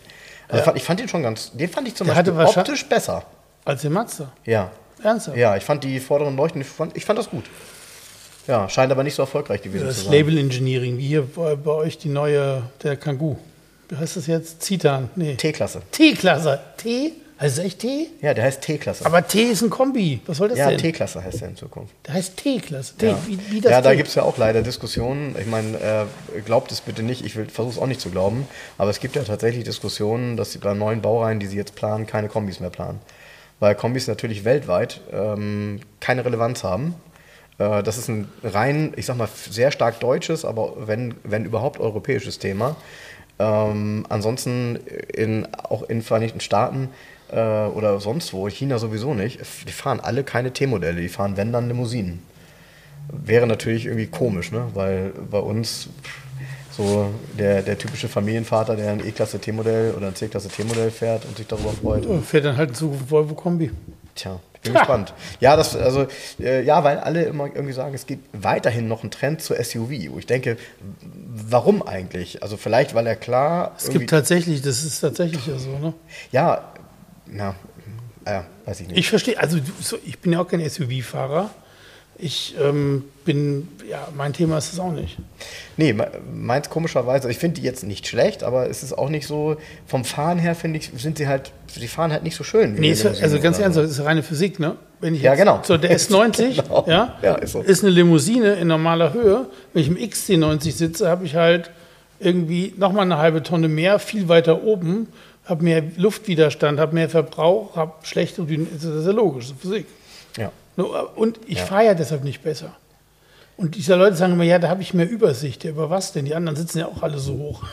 Also Ja. ich fand den schon ganz, den fand ich zum Der Beispiel optisch besser. Als der Mazda. Ja. Ernsthaft? Ja, ich fand die vorderen Leuchten, ich fand, ich fand das gut. Ja, scheint aber nicht so erfolgreich gewesen Das zu sein. Label Engineering, wie hier bei, bei euch die neue, der Kangoo. Wie heißt das jetzt? Zitan? Nee. T-Klasse. T-Klasse. T? Heißt es echt T? Ja, der heißt T-Klasse. Aber T ist ein Kombi. Was soll das Ja, denn? T-Klasse heißt der in Zukunft. Der heißt T-Klasse. T, Ja, wie, wie das ja da gibt es ja auch leider Diskussionen. Ich meine, äh, glaubt es bitte nicht, ich versuche es auch nicht zu glauben, aber es gibt ja tatsächlich Diskussionen, dass sie bei neuen Baureihen, die sie jetzt planen, keine Kombis mehr planen. Weil Kombis natürlich weltweit ähm, keine Relevanz haben. Äh, das ist ein rein, ich sag mal, sehr stark deutsches, aber wenn, wenn überhaupt europäisches Thema. Ähm, ansonsten in, auch in Vereinigten Staaten äh, oder sonst wo, China sowieso nicht, die fahren alle keine T-Modelle, die fahren wenn dann Limousinen. Wäre natürlich irgendwie komisch, ne? weil bei uns so der, der typische Familienvater, der ein E-Klasse T-Modell oder ein C-Klasse T-Modell fährt und sich darüber freut. Ja, Fährt dann halt in Zukunft Volvo Kombi. Tja, ich bin gespannt. Ja, das, also, äh, ja, weil alle immer irgendwie sagen, es gibt weiterhin noch einen Trend zur SUV, wo ich denke, warum eigentlich? Also vielleicht, weil er klar. Es gibt tatsächlich, das ist tatsächlich ja so, ne? ja, na, äh, weiß ich nicht. Ich verstehe, also ich bin ja auch kein SUV-Fahrer. Ich ähm, bin, ja, mein Thema ist es auch nicht. Nee, me- meins komischerweise, ich finde die jetzt nicht schlecht, aber es ist auch nicht so, vom Fahren her finde ich, sind sie halt, sie fahren halt nicht so schön. Nee, ist, also ganz ernsthaft, das ist reine Physik, ne? Wenn ich Ja, jetzt- genau. So, der S90, Genau. ja, Ja, ist so. ist eine Limousine in normaler Höhe. Wenn ich im XC90 sitze, habe ich halt irgendwie nochmal eine halbe Tonne mehr, viel weiter oben, habe mehr Luftwiderstand, habe mehr Verbrauch, habe schlechte. Das ist ja logisch, das ist Physik. Ja. Und ich Ja. fahre ja deshalb nicht besser. Und diese Leute sagen immer, ja, da habe ich mehr Übersicht. Ja, über was denn? Die anderen sitzen ja auch alle so hoch.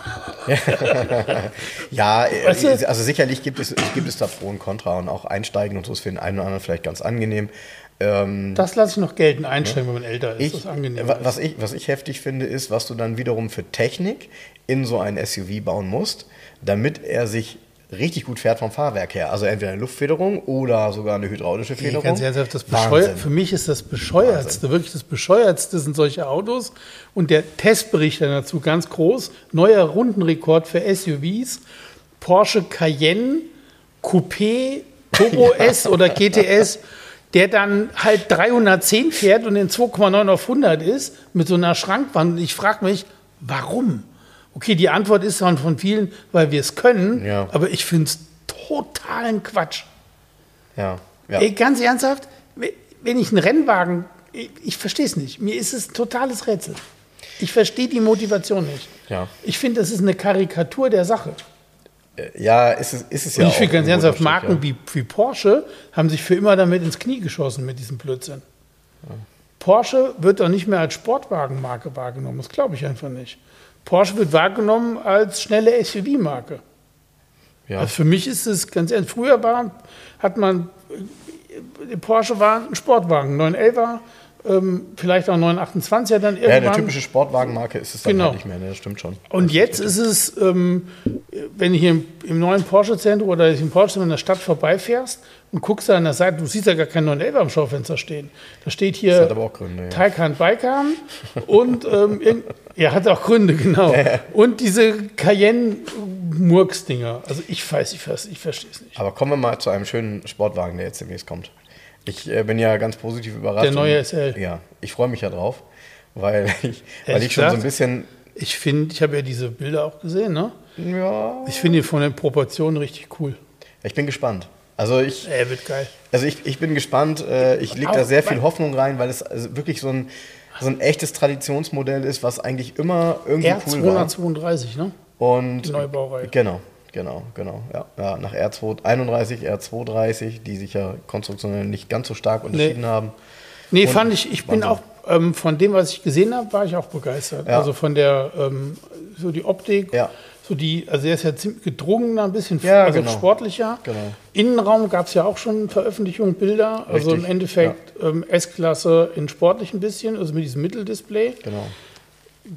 Ja, äh, Weißt du? also sicherlich gibt es, gibt es da Pro und Contra und auch Einsteigen und so ist für den einen oder anderen vielleicht ganz angenehm. Ähm, Das lasse ich noch gelten, einsteigen, wenn man älter ist. ich, das angenehm. wa- was, ich, was ich heftig finde, ist, was du dann wiederum für Technik in so ein SUV bauen musst, damit er sich richtig gut fährt vom Fahrwerk her. Also entweder eine Luftfederung oder sogar eine hydraulische Federung. ganz ernsthaft, das Wahnsinn. Bescheuer, für mich ist das Bescheuertste, wirklich das Bescheuertste sind solche Autos. Und der Testbericht dann dazu ganz groß, neuer Rundenrekord für SUVs, Porsche Cayenne, Coupé, Turbo S oder GTS, der dann halt 310 fährt und in 2,9 auf 100 ist, mit so einer Schrankwand. Und ich frage mich, warum? Okay, die Antwort ist dann von vielen, weil wir es können, Ja. aber ich finde es totalen Quatsch. Ja, ja. Ey, ganz ernsthaft, wenn ich einen Rennwagen, ich, ich verstehe es nicht. Mir ist es ein totales Rätsel. Ich verstehe die Motivation nicht. Ja. Ich finde, das ist eine Karikatur der Sache. Äh, ja, ist es, ist es ja Und ich finde ganz ernsthaft, Marken Stück, wie, wie Porsche haben sich für immer damit ins Knie geschossen mit diesem Blödsinn. Porsche wird doch nicht mehr als Sportwagenmarke wahrgenommen. Das glaube ich einfach nicht. Porsche wird wahrgenommen als schnelle SUV-Marke. ja. Also für mich ist es ganz ehrlich, früher war, hat man, äh, Porsche war ein Sportwagen, 911er, ähm, vielleicht auch 928er dann ja, eine irgendwann. typische Sportwagenmarke ist es dann Genau. halt nicht mehr, ne? das stimmt schon. und jetzt ist es, ähm, wenn du hier im, im neuen Porsche-Zentrum oder im Porsche in der Stadt vorbeifährst und guckst da an der Seite, du siehst ja gar keinen 911er am Schaufenster stehen. Da steht hier Das hat aber auch Gründe, ja. Taycan Baykan und ähm, ja, hat auch Gründe, genau. Und diese Cayenne-Murks-Dinger. Also ich weiß, ich, weiß, ich verstehe es nicht. Aber kommen wir mal zu einem schönen Sportwagen, der jetzt demnächst kommt. Ich äh, bin ja ganz positiv überrascht. Der neue und- SL. Ja, ich freue mich ja drauf, weil ich, weil ich schon so ein gesagt? bisschen. Ich finde, ich habe ja diese Bilder auch gesehen, ne? Ja, Ich finde ihn von den Proportionen richtig cool. ich bin gespannt. Also ich, Er wird geil. also ich, ich bin gespannt. Äh, ich lege da sehr viel Hoffnung rein, weil es also wirklich so ein, so ein echtes Traditionsmodell ist, was eigentlich immer irgendwie cool war. R232, ne? Und Die neue Baureihe. Genau, genau, genau. Ja, ja nach R231, R230, die sich ja konstruktionell nicht ganz so stark unterschieden haben. Nee, Und fand ich, ich bin auch, ähm, von dem, was ich gesehen habe, war ich auch begeistert. Ja. Also von der, ähm, so die Optik, Ja. So die, also der ist ja ziemlich gedrungener, ein bisschen Ja, also genau. sportlicher. Genau. Innenraum gab es ja auch schon Veröffentlichungen, Bilder. Also im Richtig, Endeffekt ähm, S-Klasse in sportlich ein bisschen, also mit diesem Mitteldisplay. Genau.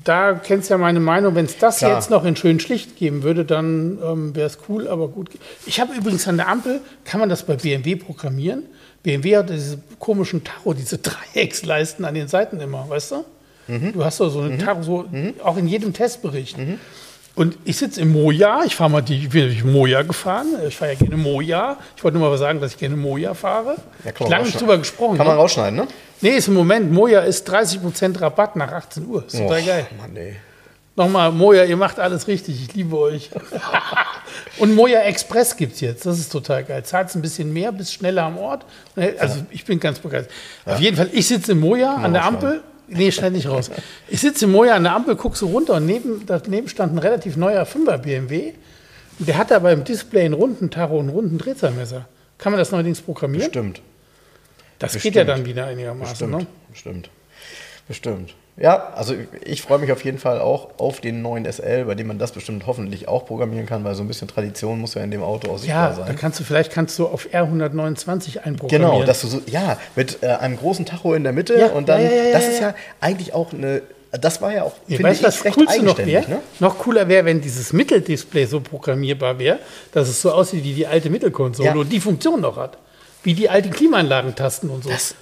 Da kennst du ja meine Meinung, wenn es das Klar. jetzt noch in schön schlicht geben würde, dann ähm, wäre es cool, aber gut. Ich habe übrigens an der Ampel, kann man das bei BMW programmieren? BMW hat diese komischen Tacho, diese Dreiecksleisten an den Seiten immer, weißt du? Mhm. Du hast doch so eine Tacho, so, auch in jedem Testbericht. Und ich sitze im Moja, ich fahre mal die, ich bin durch Moja gefahren, ich fahre ja gerne Moja. Ich wollte nur mal sagen, dass ich gerne Moja fahre. Ja, ich lange nicht drüber gesprochen. Kann man ne? rausschneiden, ne? Nee, ist im Moment, Moja ist 30% Rabatt nach 18 Uhr. Ist total Och, geil. Mann, ey. Nochmal, Moja, ihr macht alles richtig. Ich liebe euch. Und Moja Express gibt es jetzt. Das ist total geil. Zahlt ein bisschen mehr, bist schneller am Ort. Also ich bin ganz begeistert. Auf jeden Fall, ich sitze im Moja an der Ampel. Nee, schnell nicht raus. Ich sitze im Moja an der Ampel, gucke so runter und neben, daneben stand ein relativ neuer 5er BMW. Und der hatte aber im Display einen runden Tacho und einen runden Drehzahlmesser. Kann man das neuerdings programmieren? Stimmt. Das geht Bestimmt. ja dann wieder einigermaßen. Bestimmt. Ne? Bestimmt. Bestimmt. Ja, also ich freue mich auf jeden Fall auch auf den neuen SL, bei dem man das bestimmt hoffentlich auch programmieren kann, weil so ein bisschen Tradition muss ja in dem Auto auch sichtbar Ja, da sein. kannst du vielleicht kannst du auf R129 einprogrammieren. Genau, dass du so, ja, mit äh, einem großen Tacho in der Mitte Ja, und dann, ja, ja, ja, das ja, ist ja. ja eigentlich auch eine, das war ja auch, Nee, finde weißt du, ich, was recht coolste noch wäre? ne? Noch cooler wäre, wenn dieses Mitteldisplay so programmierbar wäre, dass es so aussieht wie die alte Mittelkonsole Ja. und die Funktion noch hat. Wie die alten Klimaanlagentasten und so. Das-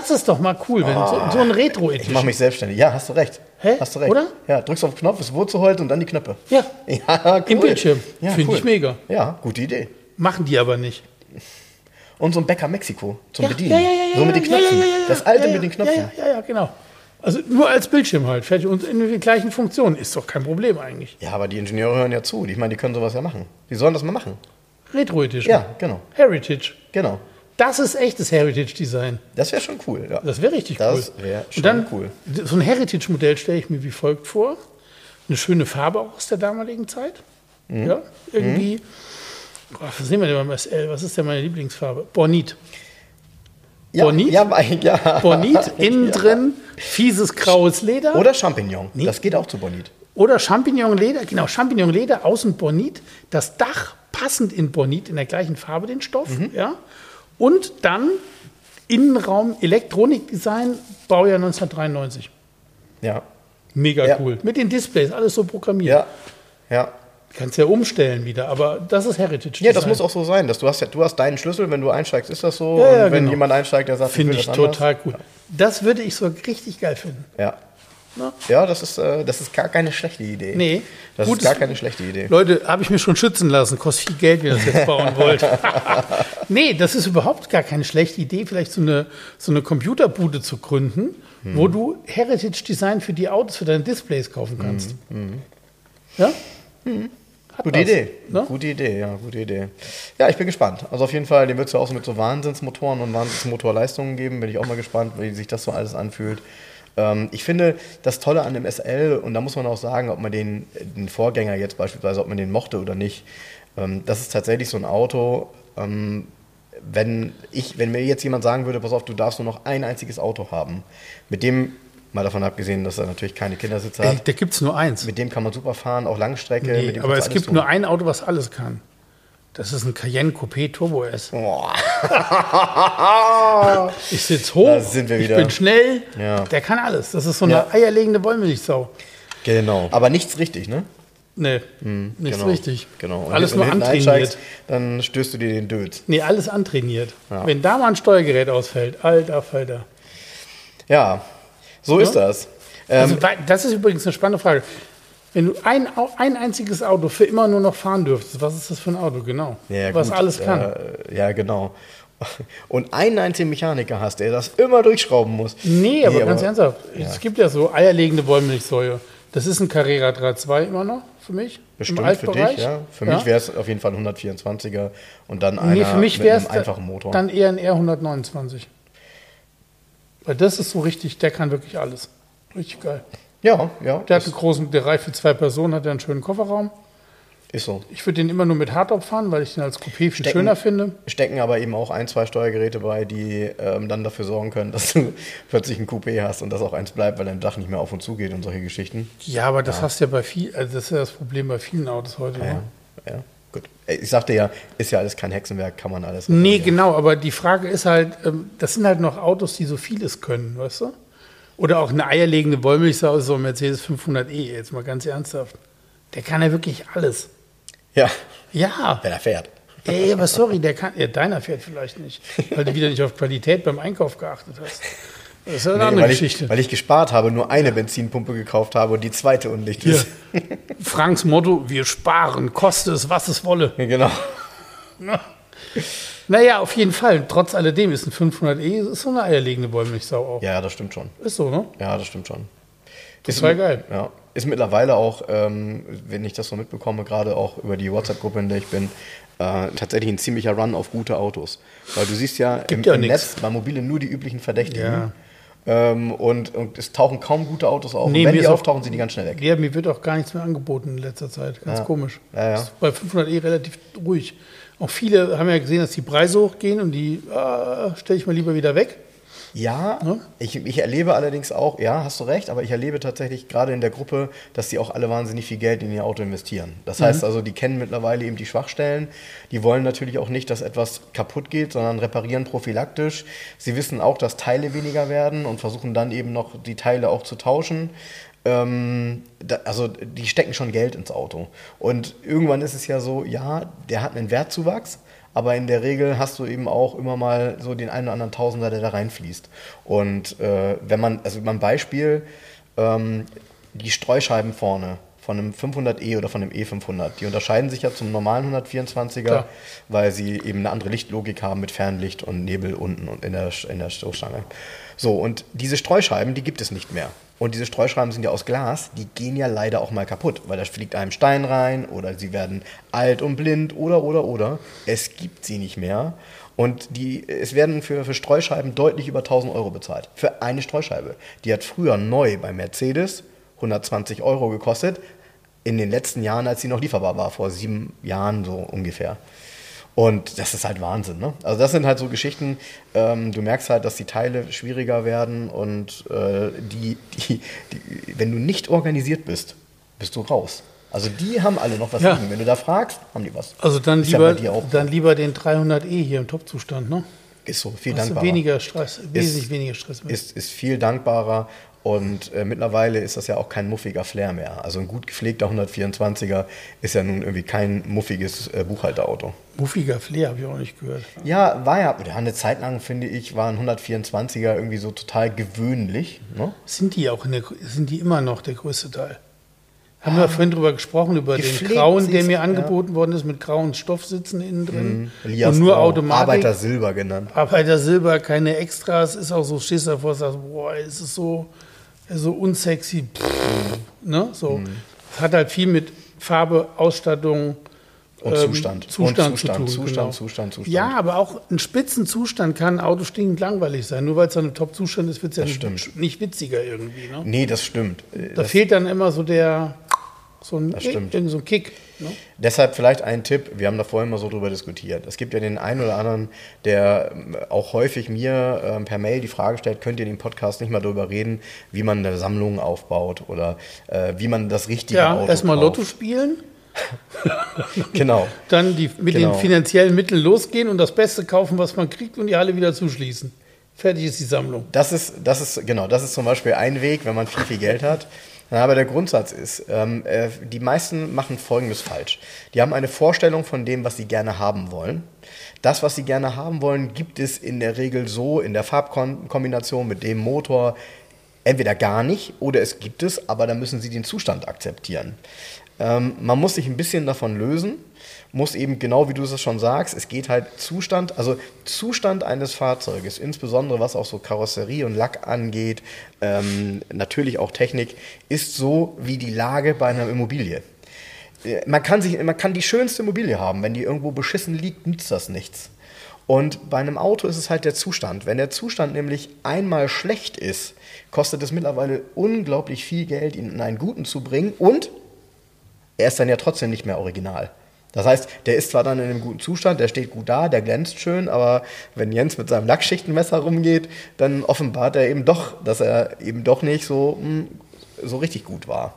Das, ist doch mal cool, wenn so, so ein retro Ich mache mich selbstständig. Ja, hast du recht. Hä? Hast du recht. Oder? Ja, drückst auf den Knopf, es Wurzelholz und dann die Knöpfe. Ja, Ja, cool. im Bildschirm. Ja, Finde cool. ich mega. Ja, gute Idee. Machen die aber nicht. Und so ein Bäcker Mexiko zum Ja, Bedienen. ja, ja, ja, so mit den Knöpfen. das alte mit den Knöpfen. Ja, ja, ja, genau. Also nur als Bildschirm halt. Fertig. Und in den gleichen Funktionen. Ist doch kein Problem eigentlich. Ja, aber die Ingenieure hören ja zu. Ich meine, die können sowas ja machen. Die sollen das mal machen. Retro-Edition. Ja, genau. Heritage. Genau. Das ist echtes Heritage-Design. Das wäre schon cool. Ja. Das wäre richtig Das cool. wär schon Und dann, cool. So ein Heritage-Modell stelle ich mir wie folgt vor. Eine schöne Farbe auch aus der damaligen Zeit. Mhm. Ja, irgendwie. Boah, was sehen wir denn beim SL? Was ist denn meine Lieblingsfarbe? Bornit. ja, Bonit? Ja, bei- ja. Bornit, innen drin fieses graues Leder. Oder Champignon. Das geht auch zu Bonit. Oder Champignon-Leder, genau, Champignon-Leder, außen Bornit, das Dach passend in Bornit, in der gleichen Farbe den Stoff, Mhm. ja. Und dann Innenraum Elektronikdesign, Baujahr 1993. Ja. Mega Ja. cool. Mit den Displays, alles so programmiert. Ja. Ja. Kannst ja umstellen wieder, aber das ist Heritage. Ja, das muss auch so sein. Dass du, hast ja, du hast deinen Schlüssel, wenn du einsteigst, ist das so. Ja, ja, und wenn genau. jemand einsteigt, der sagt, Finde will ich das anders. total cool. Das würde ich so richtig geil finden. Ja. Ne? Ja, das ist, äh, das ist gar keine schlechte Idee. Nee. Das Gutes- ist gar keine schlechte Idee. Leute, habe ich mir schon schützen lassen. Kostet viel Geld, wenn ihr das jetzt bauen wollt. nee, das ist überhaupt gar keine schlechte Idee, vielleicht so eine, so eine Computerbude zu gründen, Hm. wo du Heritage Design für die Autos, für deine Displays kaufen kannst. Hm, Ja? Hat Gute was, Idee. Ne? Gute Idee, ja, gute Idee. Ja, ich bin gespannt. Also auf jeden Fall, den wird es ja auch so mit so Wahnsinnsmotoren und Wahnsinnsmotorleistungen geben. Bin ich auch mal gespannt, wie sich das so alles anfühlt. Ähm, ich finde das Tolle an dem SL, und da muss man auch sagen, ob man den, den Vorgänger jetzt beispielsweise, ob man den mochte oder nicht, ähm, das ist tatsächlich so ein Auto, ähm, wenn, ich, wenn mir jetzt jemand sagen würde, pass auf, du darfst nur noch ein einziges Auto haben, mit dem, mal davon abgesehen, dass er natürlich keine Kindersitze Ey, hat, da gibt es nur eins. mit dem kann man super fahren, auch Langstrecke. Nee, aber es gibt tun. nur ein Auto, was alles kann. Das ist ein Cayenne Coupé Turbo S. Ich sitze hoch, Da sind wir wieder. ich bin schnell, Ja. der kann alles. Das ist so eine Ja. eierlegende Wollmilchsau. Genau. Aber nichts richtig, ne? Nee, nichts genau. richtig. Genau. Und Alles nur antrainiert. Dann stößt du dir den Död. Nee, alles antrainiert. Ja. Wenn da mal ein Steuergerät ausfällt, alter Falter. Ja, so ist das. Ähm, Also, das ist übrigens eine spannende Frage. Wenn du ein, ein einziges Auto für immer nur noch fahren dürftest, was ist das für ein Auto genau? ja, was gut, alles kann. Äh, ja, genau. Und einen einzigen Mechaniker hast, der das immer durchschrauben muss. nee, aber ganz ernsthaft. ja. Es gibt ja so eierlegende Wollmilchsäue. Das ist ein Carrera 3.2 immer noch für mich. Bestimmt Im für dich, ja. Für Ja. mich wäre es auf jeden Fall ein 124er und dann einer Nee, für mich mit einem einfachen Motor. dann eher ein R129. Weil das ist so richtig, der kann wirklich alles. Richtig geil. Ja, ja. Der hat einen großen, der reicht für zwei Personen, hat er einen schönen Kofferraum. Ist so. Ich würde den immer nur mit Hardtop fahren, weil ich den als Coupé viel Stecken- schöner finde. Stecken aber eben auch ein, zwei Steuergeräte bei, die ähm, dann dafür sorgen können, dass du plötzlich ein Coupé hast und das auch eins bleibt, weil dein Dach nicht mehr auf und zu geht und solche Geschichten. Ja, aber das hast du ja bei viel, also das ist ja das Problem bei vielen Autos heute. Ja, ne? ja. gut. Ey, Ich sagte ja, ist ja alles kein Hexenwerk, kann man alles. Nee, genau, aber die Frage ist halt, ähm, das sind halt noch Autos, die so vieles können, weißt du? Oder auch eine eierlegende Wollmilchsau, so ein Mercedes 500e, jetzt mal ganz ernsthaft. Der kann ja wirklich alles. Ja, Ja, wenn er fährt. ey, aber sorry, der kann, ja, deiner fährt vielleicht nicht, weil du wieder nicht auf Qualität beim Einkauf geachtet hast. Das ist eine Nee, andere weil, Geschichte. ich, weil ich gespart habe, nur eine Benzinpumpe gekauft habe und die zweite undicht Hier, ist. Franks Motto, wir sparen, koste es, was es wolle. genau. Naja, auf jeden Fall. Trotz alledem ist ein 500e ist so eine eierlegende Wollmilchsau auch. Ja, das stimmt schon. Ist so, ne? Ja, das stimmt schon. Total mi- geil. Ja. Ist mittlerweile auch, ähm, wenn ich das so mitbekomme, gerade auch über die WhatsApp-Gruppe, in der ich bin, äh, tatsächlich ein ziemlicher Run auf gute Autos. Weil du siehst ja im, ja im nix. Netz bei Mobilen nur die üblichen Verdächtigen. Ja. Ähm, und, und es tauchen kaum gute Autos auf. Nee, und wenn mir die ist auch- auftauchen, sind die ganz schnell weg. Ja, mir wird auch gar nichts mehr angeboten in letzter Zeit. Ganz Ja. komisch. Ja, ja. Ist bei 500e relativ ruhig. Auch viele haben ja gesehen, dass die Preise hochgehen und die äh, stelle ich mal lieber wieder weg. Ja, Ne? ich, ich erlebe allerdings auch, ja, hast du recht, aber ich erlebe tatsächlich gerade in der Gruppe, dass die auch alle wahnsinnig viel Geld in ihr Auto investieren. Das heißt Mhm. also, die kennen mittlerweile eben die Schwachstellen. Die wollen natürlich auch nicht, dass etwas kaputt geht, sondern reparieren prophylaktisch. Sie wissen auch, dass Teile weniger werden und versuchen dann eben noch die Teile auch zu tauschen. Ähm, da, also die stecken schon Geld ins Auto. Und irgendwann ist es ja so, ja, der hat einen Wertzuwachs, aber in der Regel hast du eben auch immer mal so den einen oder anderen Tausender, der da reinfließt. Und äh, wenn man, also mal ein Beispiel, ähm, die Streuscheiben vorne von einem 500e oder von einem E500, die unterscheiden sich ja zum normalen 124er, Klar. weil sie eben eine andere Lichtlogik haben mit Fernlicht und Nebel unten und in der, in der Stoßstange. So, und diese Streuscheiben, die gibt es nicht mehr. Und diese Streuscheiben sind ja aus Glas, die gehen ja leider auch mal kaputt, weil da fliegt einem Stein rein oder sie werden alt und blind oder, oder, oder. Es gibt sie nicht mehr. Und die, es werden für, für Streuscheiben deutlich über 1000 Euro bezahlt. Für eine Streuscheibe. Die hat früher neu bei Mercedes 120 Euro gekostet. In den letzten Jahren, als sie noch lieferbar war, vor sieben Jahren so ungefähr. Und das ist halt Wahnsinn, ne? Also das sind halt so Geschichten, ähm, du merkst halt, dass die Teile schwieriger werden und äh, die, die, die, wenn du nicht organisiert bist, bist du raus. Also die haben alle noch was Ja. liegen. Wenn du da fragst, haben die was. Also dann Ist ja lieber, auch. dann lieber den 300e hier im Top-Zustand, ne? Ist so, viel Hast dankbarer. weniger Stress, wesentlich weniger Stress mit. ist, ist viel dankbarer und äh, mittlerweile ist das ja auch kein muffiger Flair mehr. Also ein gut gepflegter 124er ist ja nun irgendwie kein muffiges äh, Buchhalterauto. Muffiger Flair habe ich auch nicht gehört. Ja, war ja, ja, eine Zeit lang, finde ich, war ein 124er irgendwie so total gewöhnlich. Ne? Sind die auch in der, sind die immer noch der größte Teil? Haben wir vorhin drüber gesprochen, über den grauen, der mir ja. angeboten worden ist, mit grauen Stoffsitzen innen drin. Elias und nur Grau, Automatik. Arbeiter Silber genannt. Arbeiter Silber, keine Extras, ist auch so, stehst davor sagst, boah, es ist so, so unsexy. Pff, ne? so. Mhm. Es hat halt viel mit Farbe, Ausstattung Und ähm, Zustand. Zustand, Und zu Zustand, tun. Zustand, genau. Zustand, Zustand. Ja, aber auch ein Spitzenzustand kann ein Auto stinkend langweilig sein. Nur weil es dann ein Top-Zustand ist, wird es ja nicht, nicht witziger irgendwie. Ne? Nee, das stimmt. Äh, Da Das, fehlt dann immer so der, so ein, stimmt. irgend so ein Kick. Ne? deshalb vielleicht ein Tipp, wir haben da vorhin mal so drüber diskutiert. Es gibt ja den einen oder anderen, der ähm, auch häufig mir ähm, per Mail die Frage stellt, könnt ihr in dem Podcast nicht mal darüber reden, wie man eine Sammlung aufbaut oder äh, wie man das richtige Ja, Auto erstmal. Lotto spielen, Genau. dann die, mit Genau. den finanziellen Mitteln losgehen und das Beste kaufen, was man kriegt und die Halle wieder zuschließen. Fertig ist die Sammlung. Das ist, das ist, genau, das ist zum Beispiel ein Weg, wenn man viel, viel Geld hat. Aber der Grundsatz ist, ähm, äh, die meisten machen Folgendes falsch. Die haben eine Vorstellung von dem, was sie gerne haben wollen. Das, was sie gerne haben wollen, gibt es in der Regel so in der Farbkombination mit dem Motor entweder gar nicht oder es gibt es, aber dann müssen sie den Zustand akzeptieren. Ähm, man muss sich ein bisschen davon lösen, muss eben genau wie du es schon sagst, es geht halt Zustand, also Zustand eines Fahrzeuges, insbesondere was auch so Karosserie und Lack angeht, ähm, natürlich auch Technik, ist so wie die Lage bei einer Immobilie. Äh, Man kann, sich, man kann die schönste Immobilie haben, wenn die irgendwo beschissen liegt, nützt das nichts. Und bei einem Auto ist es halt der Zustand. Wenn der Zustand nämlich einmal schlecht ist, kostet es mittlerweile unglaublich viel Geld, ihn in einen guten zu bringen und er ist dann ja trotzdem nicht mehr original. Das heißt, der ist zwar dann in einem guten Zustand, der steht gut da, der glänzt schön, aber wenn Jens mit seinem Lackschichtenmesser rumgeht, dann offenbart er eben doch, dass er eben doch nicht so, hm, so richtig gut war.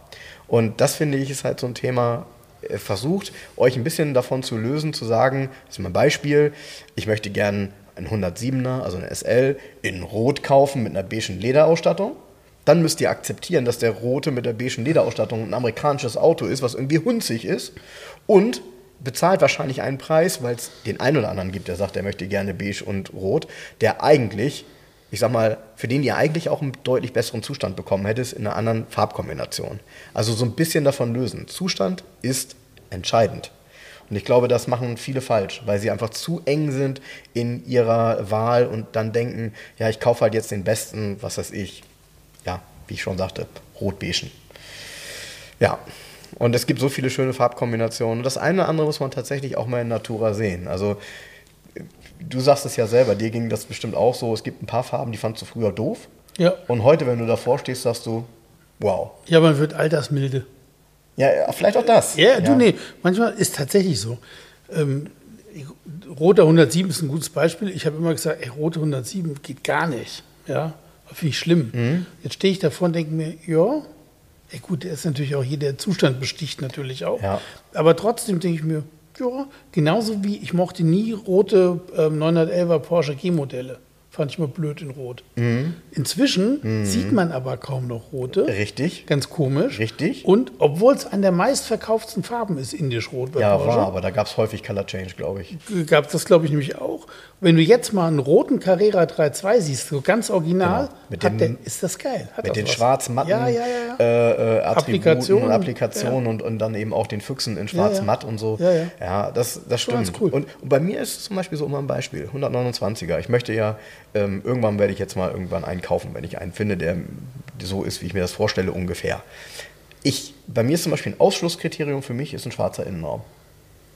Und das finde ich ist halt so ein Thema, äh, versucht, euch ein bisschen davon zu lösen, zu sagen, das ist mein Beispiel, ich möchte gern ein 107er, also eine SL, in Rot kaufen mit einer beigen Lederausstattung. Dann müsst ihr akzeptieren, dass der rote mit der beigen Lederausstattung ein amerikanisches Auto ist, was irgendwie hunzig ist. Und bezahlt wahrscheinlich einen Preis, weil es den einen oder anderen gibt, der sagt, er möchte gerne beige und rot, der eigentlich, ich sag mal, für den ihr eigentlich auch einen deutlich besseren Zustand bekommen hättet in einer anderen Farbkombination. Also so ein bisschen davon lösen. Zustand ist entscheidend. Und ich glaube, das machen viele falsch, weil sie einfach zu eng sind in ihrer Wahl und dann denken, ja, ich kaufe halt jetzt den besten, was weiß ich, ja, wie ich schon sagte, rot-beigen. Ja, und es gibt so viele schöne Farbkombinationen. Und das eine oder andere muss man tatsächlich auch mal in Natura sehen. Also du sagst es ja selber, dir ging das bestimmt auch so. Es gibt ein paar Farben, die fandst du früher doof. Ja. Und heute, wenn du davor stehst, sagst du, wow. Ja, man wird altersmilde. Ja, vielleicht auch das. Ja, du, nee, manchmal ist tatsächlich so. Ähm, roter 107 ist ein gutes Beispiel. Ich habe immer gesagt, ey, rote 107 geht gar nicht. Ja, finde ich schlimm. Mhm. Jetzt stehe ich davor und denke mir, ja, ey, gut, der ist natürlich auch hier, der Zustand besticht natürlich auch. Ja. Aber trotzdem denke ich mir, ja, genauso wie ich mochte nie rote ähm, 911er Porsche G-Modelle. Fand ich mal blöd in Rot. Mhm. Inzwischen sieht man aber kaum noch rote. Richtig. Ganz komisch. Richtig. Und obwohl es an der meistverkauften Farben ist, indisch-rot Ja, Porsche, war, aber da gab es häufig Color Change, glaube ich. gab es das, glaube ich, nämlich auch. Wenn du jetzt mal einen roten Carrera 3.2 siehst, so ganz original, Genau. Dem- der, ist das geil. Hat Mit den schwarz-matten Ja, ja, ja. Äh, äh, Applikationen, und Applikationen und, und dann eben auch den Füchsen in schwarz-matt und so. Ja, ja. das, das stimmt. cool. Und, und bei mir ist es zum Beispiel so immer ein Beispiel, 129er. Ich möchte ja, ähm, irgendwann werde ich jetzt mal irgendwann einen kaufen, wenn ich einen finde, der so ist, wie ich mir das vorstelle, ungefähr. Ich, bei mir ist zum Beispiel ein Ausschlusskriterium für mich ist ein schwarzer Innenraum.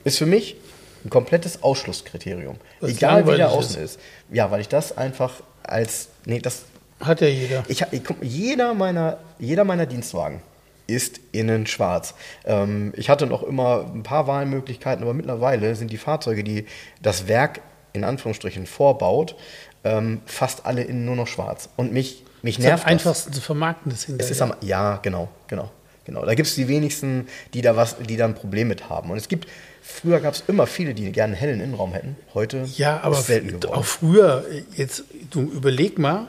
Ist für mich ein komplettes Ausschlusskriterium. Was Egal wie der außen ist. Ja, weil ich das einfach als, nee, das, Hat ja jeder. ich, ich, jeder, meiner, jeder meiner Dienstwagen ist innen schwarz. Ähm, ich hatte noch immer ein paar Wahlmöglichkeiten, aber mittlerweile sind die Fahrzeuge, die das Werk in Anführungsstrichen vorbaut, ähm, fast alle innen nur noch schwarz. Und mich, mich Das ist am nervt das. einfachsten zu vermarkten, das hinterher. Es ist am, ja, genau, genau, genau. Da gibt es die wenigsten, die da was, die da ein Problem mit haben. Und es gibt, früher gab es immer viele, die gerne einen hellen Innenraum hätten. Heute Ja, aber ist selten geworden. auch früher, jetzt, du überleg mal,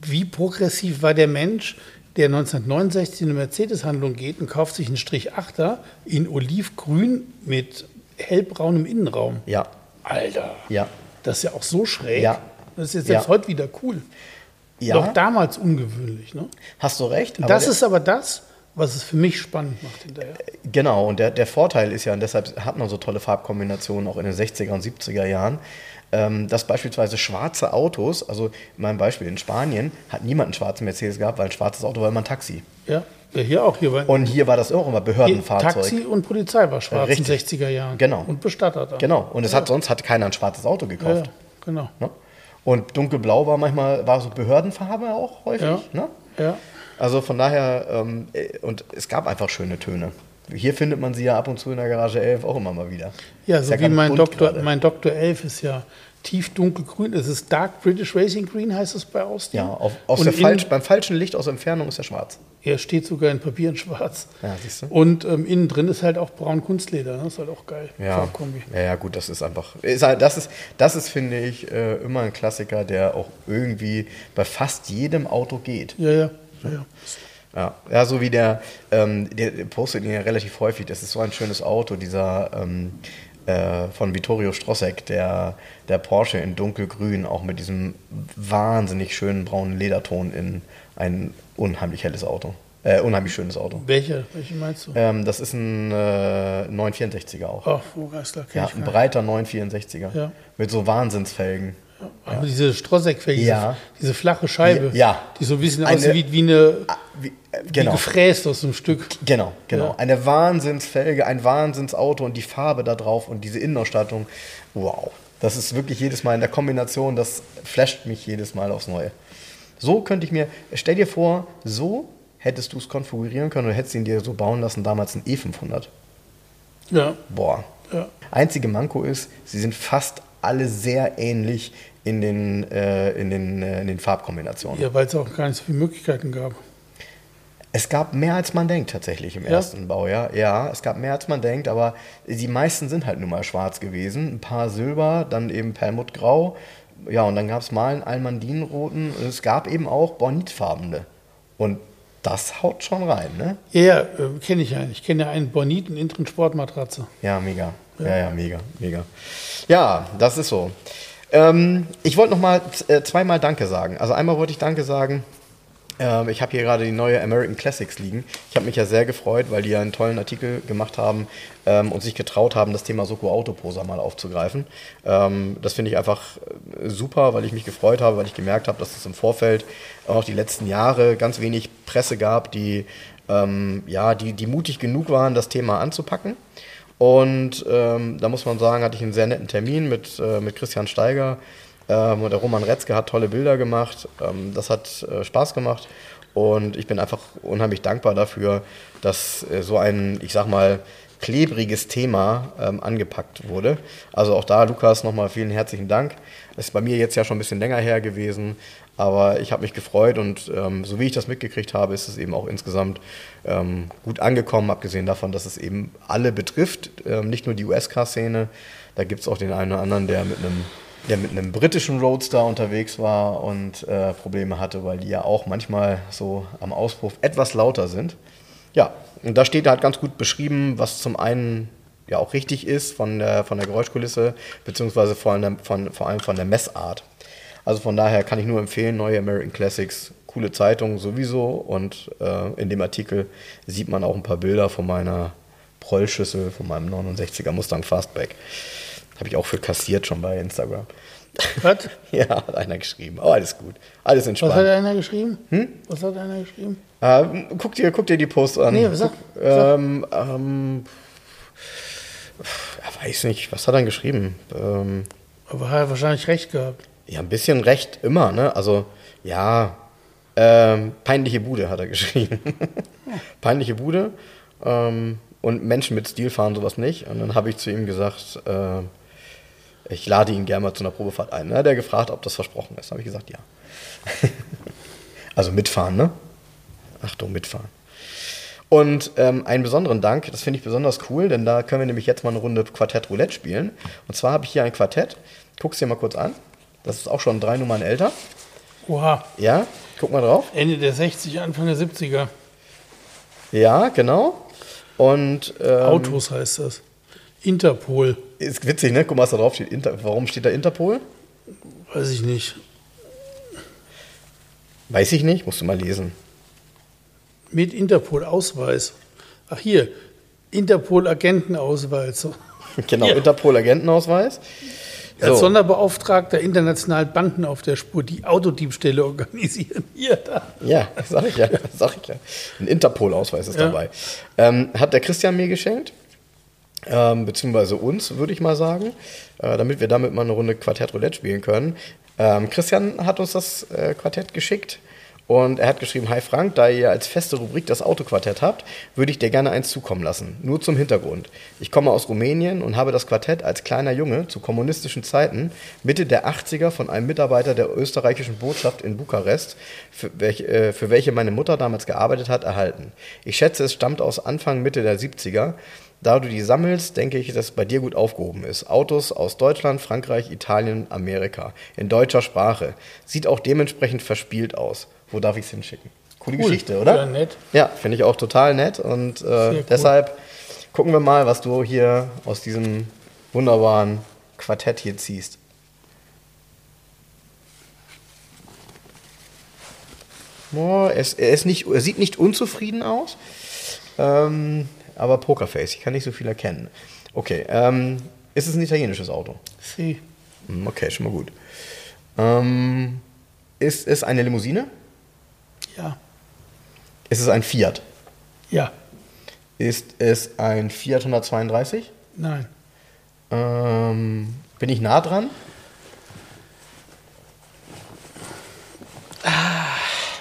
wie progressiv war der Mensch, der 1969 in eine Mercedes-Handlung geht und kauft sich einen Strich 8er in Olivgrün mit hellbraunem Innenraum. Ja, Alter, ja, das ist ja auch so schräg. Ja. Das ist jetzt selbst Ja. heute wieder cool. ja. Doch damals ungewöhnlich. Ne? Hast du recht. Das ist aber das, was es für mich spannend macht hinterher. Genau, und der, der Vorteil ist ja, und deshalb hat man so tolle Farbkombinationen auch in den 60er und 70er Jahren, ähm, dass beispielsweise schwarze Autos, also mein Beispiel in Spanien, hat niemand einen schwarzen Mercedes gehabt, weil ein schwarzes Auto war immer ein Taxi. Ja, ja hier auch. Hier war Und hier war das auch immer Behördenfahrzeug. Taxi und Polizei war schwarz Richtig. in den 60er Jahren. Genau. Und Bestatter da. Genau, und es hat sonst hat keiner ein schwarzes Auto Ja, gekauft. ja, genau. Ne? Und dunkelblau war manchmal, war so Behördenfarbe auch häufig. Ja. Ne? Ja. Also von daher, ähm, äh, und es gab einfach schöne Töne. Hier findet man sie ja ab und zu in der Garage 11 auch immer mal wieder. Ja, so wie ganz mein Doktor, mein Doktor 11 ist ja tief dunkelgrün. Es ist Dark British Racing Green, heißt es bei Austin. Ja, auf, aus der falsch, beim falschen Licht aus Entfernung ist er schwarz. Er steht sogar in Papier in schwarz. Ja, siehst du? Und ähm, innen drin ist halt auch braun Kunstleder. Ne? Das ist halt auch geil. Ja, ja, ja, gut, das ist einfach. Ist halt, das, ist, das ist, finde ich, äh, immer ein Klassiker, der auch irgendwie bei fast jedem Auto geht. Ja, ja. ja, ja. Ja, ja so wie der, ähm, der der postet ihn ja relativ häufig. Das ist so ein schönes Auto, dieser ähm, äh, von Vittorio Strossek, der, der Porsche in dunkelgrün, auch mit diesem wahnsinnig schönen braunen Lederton in ein unheimlich helles Auto. Äh, unheimlich schönes Auto. Welche? Welche meinst du? Ähm, das ist ein äh, 964er auch. Ach, Vorgeistler, Ja, ein breiter 964er. Ja. Mit so Wahnsinnsfelgen. Aber diese Strosseck-Felge, Ja. diese, diese flache Scheibe, Ja. die so ein bisschen Eine- aussieht wie, wie eine Ah, Wie, äh, wie genau. gefräst aus einem Stück. Genau, genau. Ja. Eine Wahnsinnsfelge, ein Wahnsinnsauto und die Farbe da drauf und diese Innenausstattung. Wow. Das ist wirklich jedes Mal in der Kombination, das flasht mich jedes Mal aufs Neue. So könnte ich mir, stell dir vor, so hättest du es konfigurieren können oder hättest ihn dir so bauen lassen, damals ein E500. Ja. Boah. Ja. Einzige Manko ist, sie sind fast alle sehr ähnlich in den, äh, in den, äh, in den Farbkombinationen. Ja, weil es auch gar nicht so viele Möglichkeiten gab. Es gab mehr als man denkt tatsächlich im Ja? ersten Baujahr. Ja, es gab mehr als man denkt, aber die meisten sind halt nun mal schwarz gewesen. Ein paar Silber, dann eben Perlmuttgrau. Ja, und dann gab es mal einen Almandinenroten. Es gab eben auch Bornitfarbene. Und das haut schon rein, ne? Ja, ja, äh, kenne ich einen. Ich kenne ja einen Boniten Intrin Sportmatratze. Ja, mega. Ja, ja, mega, mega. Ja, das ist so. Ähm, ich wollte noch mal äh, zweimal Danke sagen. Also einmal wollte ich Danke sagen. Ähm, ich habe hier gerade die neue American Classics liegen. Ich habe mich ja sehr gefreut, weil die ja einen tollen Artikel gemacht haben ähm, und sich getraut haben, das Thema Soko Autoposer mal aufzugreifen. Ähm, das finde ich einfach äh, super, weil ich mich gefreut habe, weil ich gemerkt habe, dass es im Vorfeld auch die letzten Jahre ganz wenig Presse gab, die, ähm, ja, die, die mutig genug waren, das Thema anzupacken. Und ähm, da muss man sagen, hatte ich einen sehr netten Termin mit, äh, mit Christian Steiger. Ähm, und der Roman Retzke hat tolle Bilder gemacht. Ähm, das hat äh, Spaß gemacht. Und ich bin einfach unheimlich dankbar dafür, dass äh, so ein, ich sag mal, klebriges Thema ähm, angepackt wurde. Also auch da, Lukas, nochmal vielen herzlichen Dank. Das ist bei mir jetzt ja schon ein bisschen länger her gewesen, aber ich habe mich gefreut und ähm, so wie ich das mitgekriegt habe, ist es eben auch insgesamt ähm, gut angekommen, abgesehen davon, dass es eben alle betrifft, ähm, nicht nur die US-Car-Szene. Da gibt es auch den einen oder anderen, der mit einem der mit einem britischen Roadster unterwegs war und äh, Probleme hatte, weil die ja auch manchmal so am Auspuff etwas lauter sind. Ja, und da steht halt ganz gut beschrieben, was zum einen ja auch richtig ist von der, von der Geräuschkulisse, beziehungsweise vor allem, von, vor allem von der Messart. Also von daher kann ich nur empfehlen, neue American Classics, coole Zeitung sowieso. Und äh, in dem Artikel sieht man auch ein paar Bilder von meiner Prollschüssel, von meinem 69er Mustang Fastback. Habe ich auch für kassiert schon bei Instagram. Was? ja, hat einer geschrieben. Aber alles gut. Alles Was hat entspannt. einer geschrieben? Was hat einer geschrieben? Ähm, guck, dir, guck dir die Post an. Nee, sag, Guck, ähm, ähm, ja, weiß nicht, was hat er geschrieben? Ähm, Aber hat er wahrscheinlich recht gehabt. Ja, ein bisschen recht immer, ne? Also, ja, ähm, peinliche Bude hat er geschrieben. peinliche Bude. Ähm, und Menschen mit Stil fahren sowas nicht. Und dann habe ich zu ihm gesagt, äh, ich lade ihn gerne mal zu einer Probefahrt ein. Dann hat er gefragt, ob das versprochen ist. habe ich gesagt, ja. also mitfahren, ne? Achtung, mitfahren. Und ähm, einen besonderen Dank, das finde ich besonders cool, denn da können wir nämlich jetzt mal eine Runde Quartett Roulette spielen. Und zwar habe ich hier ein Quartett. Guck's dir mal kurz an. Das ist auch schon drei Nummern älter. Oha, Ja, guck mal drauf. Ende der 60er, Anfang der 70er. Ja, genau. Und ähm, Autos heißt das. Interpol, ist witzig, ne? Guck mal, was da drauf steht. Inter Warum steht da Interpol? weiß ich nicht. Weiß ich nicht, musst du mal lesen. Mit Interpol-Ausweis. Ach hier, Interpol-Agentenausweis. Genau, Ja. Interpol-Agentenausweis. Als So. Sonderbeauftragter internationalen Banden auf der Spur, die Autodiebstähle organisieren. Hier, da. Ja, sag ich ja, sag ich ja. Ein Interpol-Ausweis ist Ja. dabei. Ähm, hat der Christian mir geschenkt, ähm, beziehungsweise uns, würde ich mal sagen, äh, damit wir damit mal eine Runde Quartett Roulette spielen können. Ähm, Christian hat uns das äh, Quartett geschickt und er hat geschrieben, Hi Frank, da ihr als feste Rubrik das Autoquartett habt, würde ich dir gerne eins zukommen lassen. Nur zum Hintergrund. Ich komme aus Rumänien und habe das Quartett als kleiner Junge zu kommunistischen Zeiten Mitte der 80er von einem Mitarbeiter der österreichischen Botschaft in Bukarest, für welche, äh, für welche meine Mutter damals gearbeitet hat, erhalten. Ich schätze, es stammt aus Anfang, Mitte der 70er. Da du die sammelst, denke ich, dass es bei dir gut aufgehoben ist. Autos aus Deutschland, Frankreich, Italien, Amerika. In deutscher Sprache. Sieht auch dementsprechend verspielt aus. Wo darf ich es hinschicken? Coole Cool. Geschichte, oder? Ja, nett. Ja, finde ich auch total nett. Und äh, cool. deshalb gucken wir mal, was du hier aus diesem wunderbaren Quartett hier ziehst. Boah, er, ist, er, ist nicht, er sieht nicht unzufrieden aus, ähm, aber Pokerface, ich kann nicht so viel erkennen. Okay, ähm, ist es ein italienisches Auto? Sie. Hm, Okay, schon mal gut. Ähm, ist es eine Limousine? Ja. Ist es ein Fiat? Ja. Ist es ein Fiat 132? Nein. Ähm, bin ich nah dran?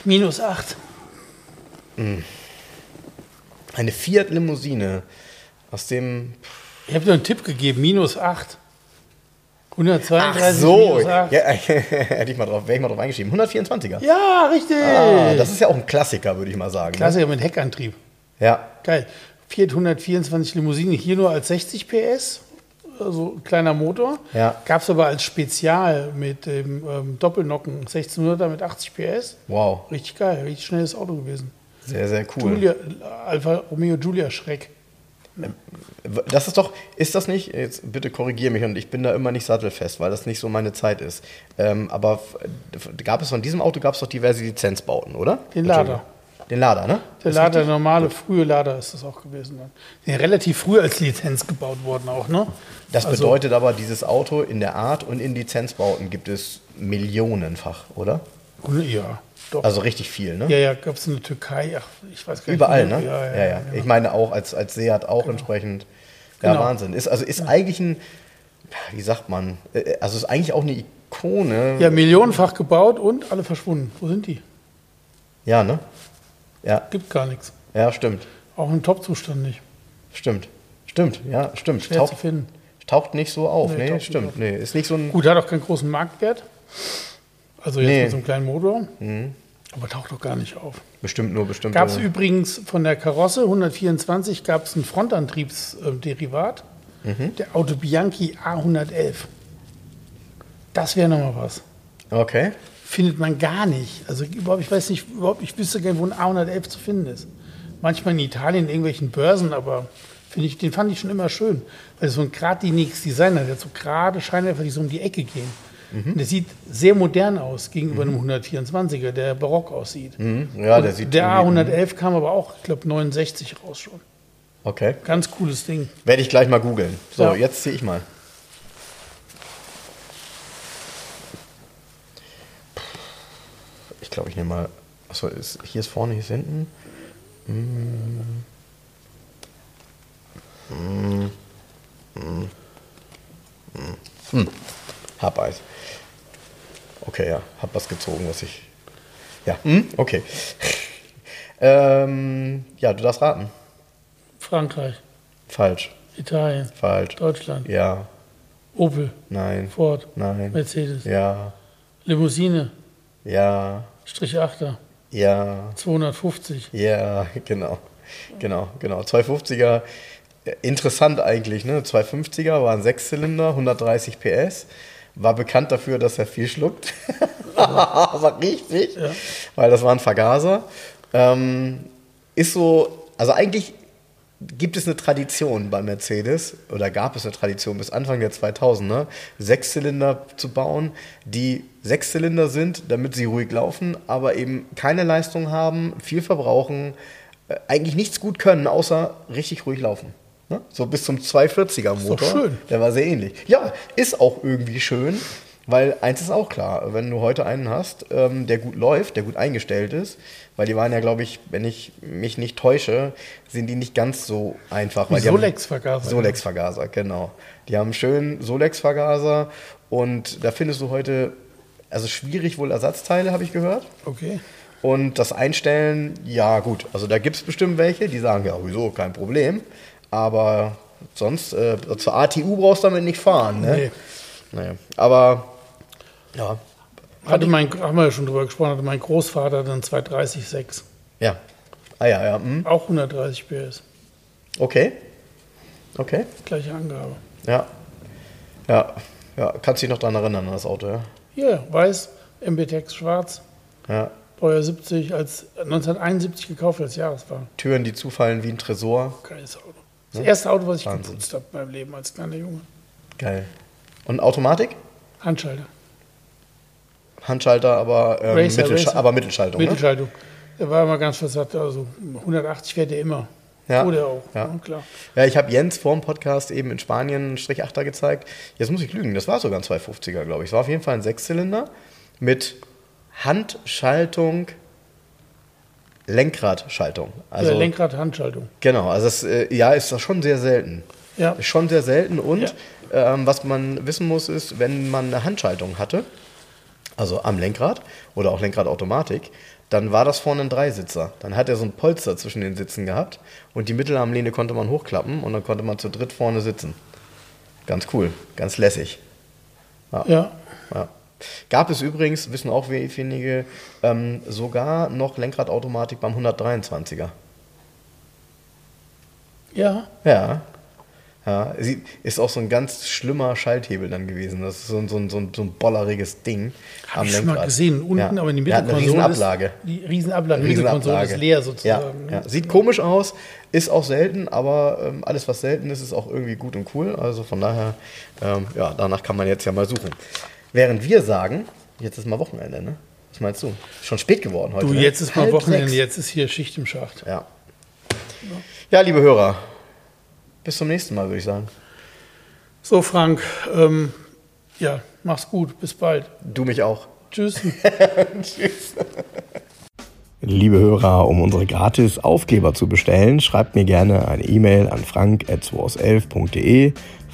Minus 8. Eine Fiat Limousine aus dem. Ich habe dir einen Tipp gegeben, minus 8. 132 Ach so, minus 8. ja, hätte ich mal drauf, wäre ich mal drauf eingeschrieben. 124er. Ja, richtig. Ah, das ist ja auch ein Klassiker, würde ich mal sagen. ne? Klassiker mit Heckantrieb. Ja, Geil. Fiat 124 Limousine, hier nur als 60 PS, also ein kleiner Motor. Ja. Gab es aber als Spezial mit dem ähm, Doppelnocken 1600er mit 80 PS. wow. Richtig geil, richtig schnelles Auto gewesen. Sehr, sehr cool. Julia, Alfa Romeo Giulia Schreck. Das ist doch, ist das nicht, jetzt bitte korrigiere mich und ich bin da immer nicht sattelfest, weil das nicht so meine Zeit ist. Ähm, aber gab es von diesem Auto gab es doch diverse Lizenzbauten, oder? Den Lader. Den Lader, ne? Der Ist Lader, der normale, frühe Lader ist das auch gewesen. Dann. Ja, relativ früh als Lizenz gebaut worden auch, ne? Das Also- bedeutet aber, dieses Auto in der Art und in Lizenzbauten gibt es millionenfach, oder? Ja, doch. Also richtig viel, ne? ja, ja, gab es in der Türkei, ach, ich weiß gar nicht. Überall, genau. ne? Ja, ja, ja, ja. genau. Ich meine auch als, als Seat auch entsprechend. Ja, Genau. Wahnsinn. Ist, also ist eigentlich ein, wie sagt man, äh, also ist eigentlich auch eine Ikone. ja, millionenfach gebaut und alle verschwunden. Wo sind die? Ja, ne? Ja, Gibt gar nichts. ja, stimmt. Auch im Top-Zustand nicht. Stimmt. Stimmt, ja, stimmt. Schwer Taucht, zu finden. taucht nicht so auf, Nee, nee, stimmt. Nee, ist nicht so ein. Gut, hat auch keinen großen Marktwert. Also jetzt Nee. Mhm. mit so einem kleinen Motor. Aber taucht doch gar nicht auf. Bestimmt nur bestimmte. Gab es übrigens von der Karosse 124 gab es ein Frontantriebsderivat, Mhm. der Auto Bianchi A111. Das wäre nochmal was. Okay. Findet man gar nicht. Also überhaupt, ich weiß nicht, überhaupt, ich wüsste gar nicht, wo ein A111 zu finden ist. Manchmal in Italien in irgendwelchen Börsen, aber finde ich, den fand ich schon immer schön. Weil es so ein geradliniges Design hat, der hat so gerade Scheinwerfer, die so um die Ecke gehen. Mhm. Der sieht sehr modern aus gegenüber einem 124er, der barock aussieht. Mhm. Ja, der sieht. der irgendwie- A111 kam aber auch, ich glaube, 69 raus schon. Okay. Ganz cooles Ding. Werde ich gleich mal googeln. So, Ja. jetzt ziehe ich mal. Ich glaube, ich nehme mal. Achso, ist, hier ist vorne, hier ist hinten. Mm. Mm. Mm. Mm. Hm. Hab Eis. Okay, ja. Hab was gezogen, was ich. Ja, hm? okay. ähm, ja, du darfst raten. Frankreich, Falsch. Italien, Falsch. Deutschland, Ja. Opel, Nein. Ford, Nein. Mercedes, Ja. Limousine, Ja. Strich 8er, Ja. 250. Ja, genau. Genau, genau. 250er, äh, interessant eigentlich, ne? 250er war ein Sechszylinder, 130 PS. War bekannt dafür, dass er viel schluckt. war richtig. Ja. Weil das war ein Vergaser. Ähm, ist so, also eigentlich gibt es eine Tradition bei Mercedes oder gab es eine Tradition bis Anfang der 2000er, Sechszylinder zu bauen, die Sechszylinder sind, damit sie ruhig laufen, aber eben keine Leistung haben, viel verbrauchen, äh, eigentlich nichts gut können, außer richtig ruhig laufen. Ne? So bis zum 240er Motor. schön. Der war sehr ähnlich. Ja, ist auch irgendwie schön, weil eins ist auch klar, wenn du heute einen hast, ähm, der gut läuft, der gut eingestellt ist, weil die waren ja, glaube ich, wenn ich mich nicht täusche, sind die nicht ganz so einfach. Weil die haben- Solex-Vergaser. Solex-Vergaser, genau. Die haben schön Solex-Vergaser und da findest du heute, also schwierig wohl Ersatzteile, habe ich gehört. Okay. Und das Einstellen, ja gut, also da gibt es bestimmt welche, die sagen, ja, wieso, kein Problem. Aber sonst, äh, zur ATU brauchst du damit nicht fahren. Ne? Nee. Naja, aber ja, Hatte mein, haben wir ja schon drüber gesprochen, hatte mein Großvater dann 230-6. ja. Ah ja, ja, hm. Auch 130 PS. okay. Okay, Gleiche Angabe. ja. Ja, ja, kannst dich noch daran erinnern an das Auto, ja? Hier, weiß, MBTX schwarz, Ja. Baujahr 70, als 1971 gekauft als Jahreswagen. Türen, die zufallen wie ein Tresor. Geiles Auto. Das erste Auto, was ich Wahnsinn. geputzt habe in meinem Leben als kleiner Junge. Geil. Und Automatik? Handschalter. Handschalter, aber, ähm, Racer, Mittelscha Racer. aber Mittelschaltung. Ne? Mittelschaltung. Der war immer ganz versagt, also 180 fährt er immer. Ja. Oder auch, Ja. ja. klar. Ja, ich habe Jens vor dem Podcast eben in Spanien einen Strich 8er gezeigt. Jetzt muss ich lügen, das war sogar ein 250er, glaube ich. Es war auf jeden Fall ein Sechszylinder mit Handschaltung, Lenkradschaltung. Also, ja, Lenkrad, Handschaltung. Genau, also das, äh, ja, ist das schon sehr selten. Ja. Ist schon sehr selten und Ja. ähm, was man wissen muss, ist, wenn man eine Handschaltung hatte, also am Lenkrad oder auch Lenkradautomatik, dann war das vorne ein Dreisitzer. Dann hat er so ein Polster zwischen den Sitzen gehabt und die Mittelarmlehne konnte man hochklappen und dann konnte man zu dritt vorne sitzen. Ganz cool, ganz lässig. Ja. ja. Gab es übrigens, wissen auch wenige, ähm, sogar noch Lenkradautomatik beim 123er. Ja. Ja. Ja, sie ist auch so ein ganz schlimmer Schalthebel dann gewesen. Das ist so ein, so ein, so ein, so ein bolleriges Ding. Habe ich schon mal gesehen. Unten ja. aber in die Mittelkonsole. Ja, eine Riesenablage. Ist, die Riesenablage. Die Mittelkonsole ist leer sozusagen. Ja, ja. Sieht komisch aus, ist auch selten, aber ähm, alles, was selten ist, ist auch irgendwie gut und cool. Also von daher, ähm, ja, danach kann man jetzt ja mal suchen. Während wir sagen, jetzt ist mal Wochenende, ne? Was meinst du? Schon spät geworden heute. Du, ne? jetzt ist mal Halb Wochenende, sechs. jetzt ist hier Schicht im Schacht. Ja. Ja, liebe Hörer, bis zum nächsten Mal, würde ich sagen. So, Frank, ähm, ja, mach's gut. Bis bald. Du mich auch. Tschüss. Tschüss. Liebe Hörer, um unsere gratis Aufkleber zu bestellen, schreibt mir gerne eine E-Mail an frank.211.de.